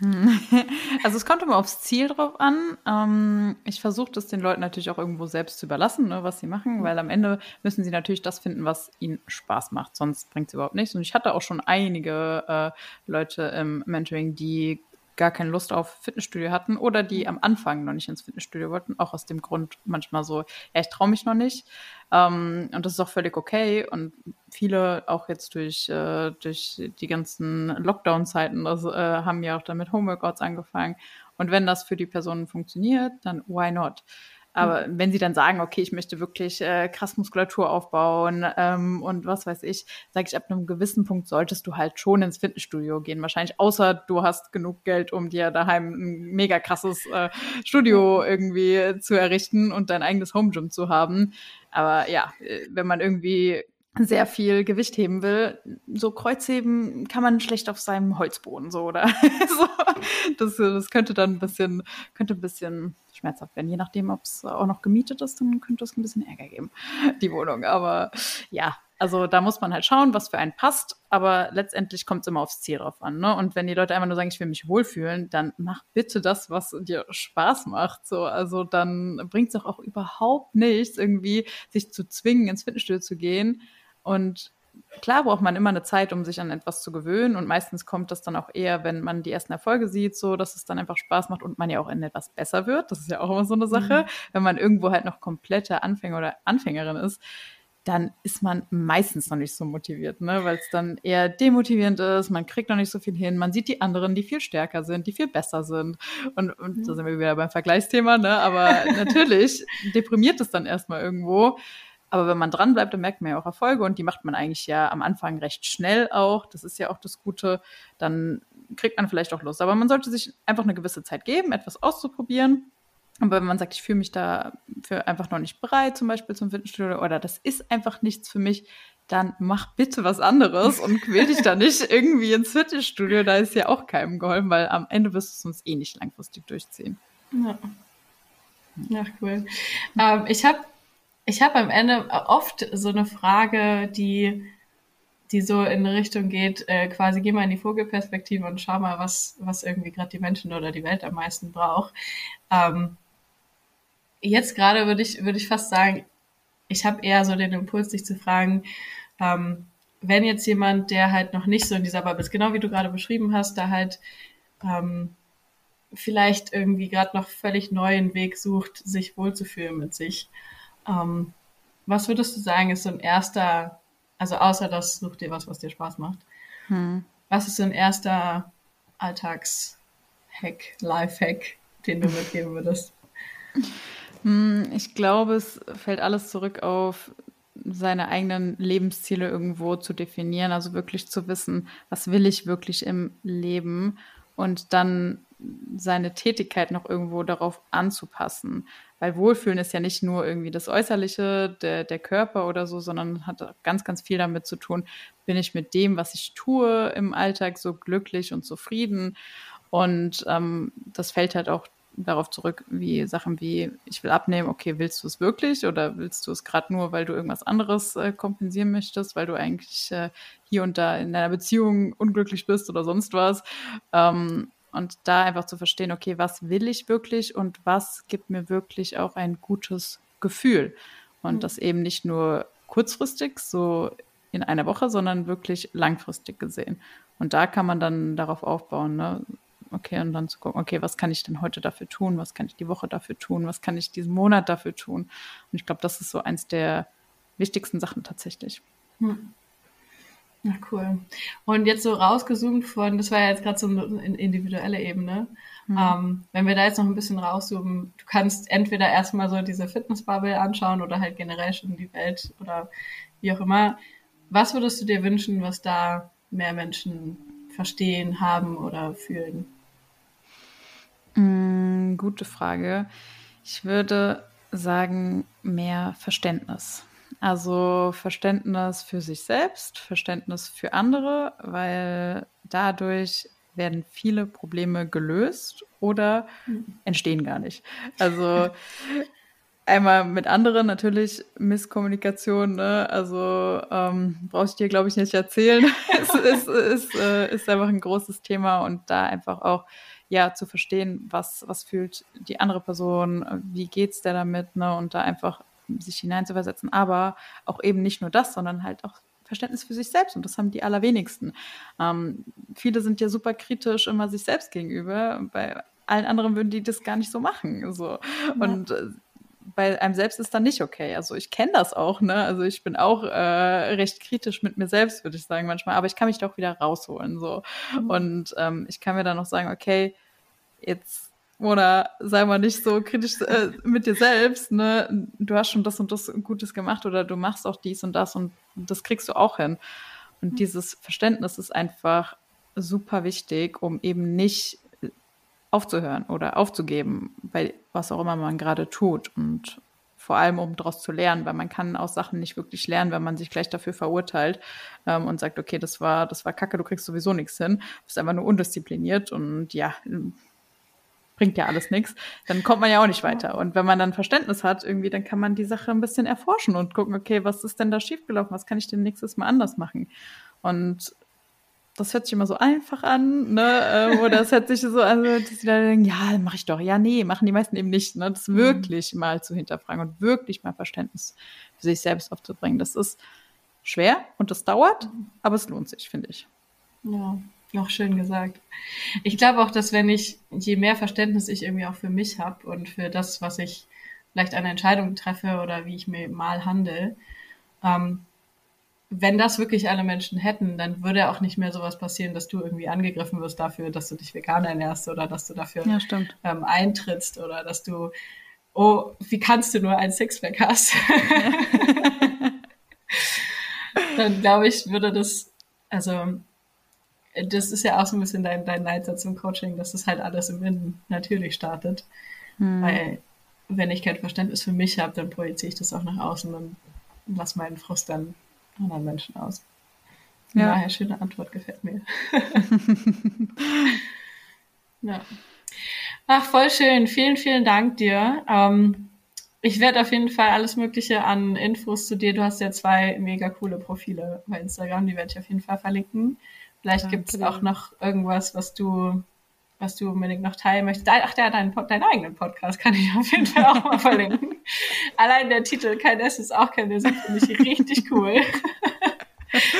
Also es kommt immer aufs Ziel drauf an. Ähm, ich versuche das den Leuten natürlich auch irgendwo selbst zu überlassen, ne, was sie machen, mhm. weil am Ende müssen sie natürlich das finden, was ihnen Spaß macht. Sonst bringt es überhaupt nichts. Und ich hatte auch schon einige äh, Leute im Mentoring, die gar keine Lust auf Fitnessstudio hatten oder die am Anfang noch nicht ins Fitnessstudio wollten, auch aus dem Grund manchmal so, ja, ich traue mich noch nicht. Ähm, und das ist auch völlig okay. Und viele, auch jetzt durch, äh, durch die ganzen Lockdown-Zeiten, äh, haben ja auch dann mit Homeworkouts angefangen. Und wenn das für die Personen funktioniert, dann why not? Aber mhm. wenn sie dann sagen, okay, ich möchte wirklich äh, krass Muskulatur aufbauen ähm, und was weiß ich, sage ich, ab einem gewissen Punkt solltest du halt schon ins Fitnessstudio gehen. Wahrscheinlich, außer du hast genug Geld, um dir daheim ein mega krasses äh, Studio irgendwie zu errichten und dein eigenes Home Gym zu haben. Aber ja, äh, wenn man irgendwie sehr viel Gewicht heben will, so Kreuzheben kann man schlecht auf seinem Holzboden so oder so. Das, das könnte dann ein bisschen, könnte ein bisschen schmerzhaft werden. Je nachdem, ob es auch noch gemietet ist, dann könnte es ein bisschen Ärger geben, die Wohnung. Aber ja, also da muss man halt schauen, was für einen passt. Aber letztendlich kommt es immer aufs Ziel drauf an. Ne? Und wenn die Leute einfach nur sagen, ich will mich wohlfühlen, dann mach bitte das, was dir Spaß macht. So, also dann bringt es auch überhaupt nichts, irgendwie sich zu zwingen, ins Fitnessstudio zu gehen und klar braucht man immer eine Zeit, um sich an etwas zu gewöhnen. Und meistens kommt das dann auch eher, wenn man die ersten Erfolge sieht, so, dass es dann einfach Spaß macht und man ja auch in etwas besser wird. Das ist ja auch immer so eine Sache. Mhm. Wenn man irgendwo halt noch komplette Anfänger oder Anfängerin ist, dann ist man meistens noch nicht so motiviert, ne? weil es dann eher demotivierend ist, man kriegt noch nicht so viel hin, man sieht die anderen, die viel stärker sind, die viel besser sind. Und, und mhm. da sind wir wieder beim Vergleichsthema, ne? aber natürlich deprimiert es dann erstmal irgendwo. Aber wenn man dran bleibt, dann merkt man ja auch Erfolge und die macht man eigentlich ja am Anfang recht schnell auch. Das ist ja auch das Gute. Dann kriegt man vielleicht auch Lust. Aber man sollte sich einfach eine gewisse Zeit geben, etwas auszuprobieren. Aber wenn man sagt, ich fühle mich da für einfach noch nicht bereit, zum Beispiel zum Fitnessstudio, oder das ist einfach nichts für mich, dann mach bitte was anderes und quäl dich da nicht irgendwie ins Fitnessstudio. Da ist ja auch keinem geholfen, weil am Ende wirst du es uns eh nicht langfristig durchziehen. Ja. Ja, cool. Ähm, ich habe ich habe am Ende oft so eine Frage, die, die so in eine Richtung geht, äh, quasi geh mal in die Vogelperspektive und schau mal, was, was irgendwie gerade die Menschen oder die Welt am meisten braucht. Ähm, jetzt gerade würde ich, würde ich fast sagen, ich habe eher so den Impuls, dich zu fragen, ähm, wenn jetzt jemand, der halt noch nicht so in dieser Bubble ist, genau wie du gerade beschrieben hast, da halt ähm, vielleicht irgendwie gerade noch völlig neuen Weg sucht, sich wohlzufühlen mit sich. Ähm, was würdest du sagen, ist so ein erster, also außer das such dir was, was dir Spaß macht. Hm. Was ist so ein erster Alltagshack, Lifehack, den du mitgeben würdest? Hm, ich glaube, es fällt alles zurück auf seine eigenen Lebensziele irgendwo zu definieren, also wirklich zu wissen, was will ich wirklich im Leben und dann seine Tätigkeit noch irgendwo darauf anzupassen. Weil Wohlfühlen ist ja nicht nur irgendwie das Äußerliche, der, der Körper oder so, sondern hat ganz, ganz viel damit zu tun, bin ich mit dem, was ich tue im Alltag, so glücklich und zufrieden. Und ähm, das fällt halt auch darauf zurück, wie Sachen wie, ich will abnehmen, okay, willst du es wirklich oder willst du es gerade nur, weil du irgendwas anderes äh, kompensieren möchtest, weil du eigentlich äh, hier und da in deiner Beziehung unglücklich bist oder sonst was. Ähm, und da einfach zu verstehen, okay, was will ich wirklich und was gibt mir wirklich auch ein gutes Gefühl. Und mhm. das eben nicht nur kurzfristig, so in einer Woche, sondern wirklich langfristig gesehen. Und da kann man dann darauf aufbauen. Ne? okay, und dann zu gucken, okay, was kann ich denn heute dafür tun? Was kann ich die Woche dafür tun? Was kann ich diesen Monat dafür tun? Und ich glaube, das ist so eins der wichtigsten Sachen tatsächlich. Hm. Ja, cool. Und jetzt so rausgezoomt von, das war ja jetzt gerade so eine individuelle Ebene. Mhm. Ähm, wenn wir da jetzt noch ein bisschen rauszoomen, du kannst entweder erstmal so diese Fitnessbubble anschauen oder halt generell schon die Welt oder wie auch immer. Was würdest du dir wünschen, was da mehr Menschen verstehen, haben oder fühlen? Mm, gute Frage. Ich würde sagen, mehr Verständnis. Also Verständnis für sich selbst, Verständnis für andere, weil dadurch werden viele Probleme gelöst oder entstehen gar nicht. Also einmal mit anderen natürlich Misskommunikation, ne? also ähm, brauchst du dir, glaube ich, nicht erzählen. es ist, ist, äh, ist einfach ein großes Thema und da einfach auch ja zu verstehen, was, was fühlt die andere Person, wie geht's der damit, ne? Und da einfach sich hineinzuversetzen. Aber auch eben nicht nur das, sondern halt auch Verständnis für sich selbst und das haben die allerwenigsten. Ähm, viele sind ja super kritisch immer sich selbst gegenüber. Bei allen anderen würden die das gar nicht so machen. So. Ja. Und äh, bei einem selbst ist dann nicht okay. Also ich kenne das auch, ne? Also ich bin auch äh, recht kritisch mit mir selbst, würde ich sagen manchmal, aber ich kann mich da auch wieder rausholen. So. Mhm. Und ähm, ich kann mir dann noch sagen, okay, jetzt oder sei mal nicht so kritisch äh, mit dir selbst, ne? Du hast schon das und das Gutes gemacht oder du machst auch dies und das und das kriegst du auch hin. Und mhm. dieses Verständnis ist einfach super wichtig, um eben nicht aufzuhören oder aufzugeben, bei was auch immer man gerade tut. Und vor allem, um daraus zu lernen, weil man kann aus Sachen nicht wirklich lernen, wenn man sich gleich dafür verurteilt ähm, und sagt, okay, das war, das war kacke, du kriegst sowieso nichts hin, du bist einfach nur undiszipliniert und ja, bringt ja alles nichts, dann kommt man ja auch nicht weiter. Und wenn man dann Verständnis hat, irgendwie, dann kann man die Sache ein bisschen erforschen und gucken, okay, was ist denn da schiefgelaufen? Was kann ich denn nächstes Mal anders machen? Und das hört sich immer so einfach an, ne? Oder es hört sich so an, dass sie dann denken, ja, mache ich doch. Ja, nee, machen die meisten eben nicht. Ne? Das mhm. wirklich mal zu hinterfragen und wirklich mal Verständnis für sich selbst aufzubringen. Das ist schwer und das dauert, mhm. aber es lohnt sich, finde ich. Ja, noch schön gesagt. Ich glaube auch, dass wenn ich, je mehr Verständnis ich irgendwie auch für mich habe und für das, was ich vielleicht eine Entscheidung treffe oder wie ich mir mal handle, ähm, wenn das wirklich alle Menschen hätten, dann würde auch nicht mehr sowas passieren, dass du irgendwie angegriffen wirst dafür, dass du dich vegan ernährst oder dass du dafür ja, ähm, eintrittst oder dass du, oh, wie kannst du nur ein Sixpack hast? dann glaube ich, würde das, also das ist ja auch so ein bisschen dein, dein Leitsatz im Coaching, dass es halt alles im Innen natürlich startet. Hm. Weil wenn ich kein Verständnis für mich habe, dann projiziere ich das auch nach außen und lasse meinen Frust dann anderen Menschen aus. Ja. Daher schöne Antwort, gefällt mir. ja. Ach, voll schön. Vielen, vielen Dank dir. Ähm, ich werde auf jeden Fall alles Mögliche an Infos zu dir. Du hast ja zwei mega coole Profile bei Instagram, die werde ich auf jeden Fall verlinken. Vielleicht ja, gibt es auch noch irgendwas, was du, was du unbedingt noch teilen möchtest. Ach, der hat deinen, deinen eigenen Podcast, kann ich auf jeden Fall auch mal verlinken. Allein der Titel Kein S ist auch kein Lösung, finde ich richtig cool.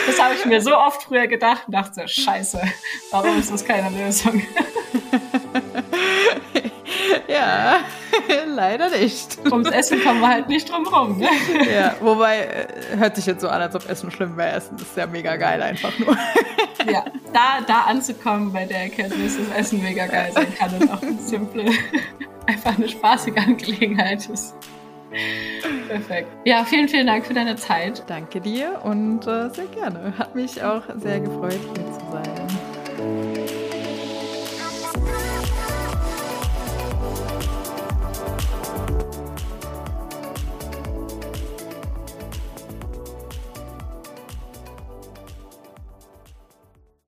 Das habe ich mir so oft früher gedacht und dachte, scheiße, warum ist das keine Lösung? Ja, leider nicht. Ums Essen kommen wir halt nicht drum rum. Ne? Ja, wobei, äh, hört sich jetzt so an, als ob Essen schlimm wäre. Essen ist ja mega geil einfach nur. Ja, da, da anzukommen bei der Erkenntnis, dass Essen mega geil sein kann und auch simple, einfach eine spaßige Angelegenheit ist. Perfekt. Ja, vielen, vielen Dank für deine Zeit. Danke dir und äh, sehr gerne. Hat mich auch sehr gefreut, hier zu sein.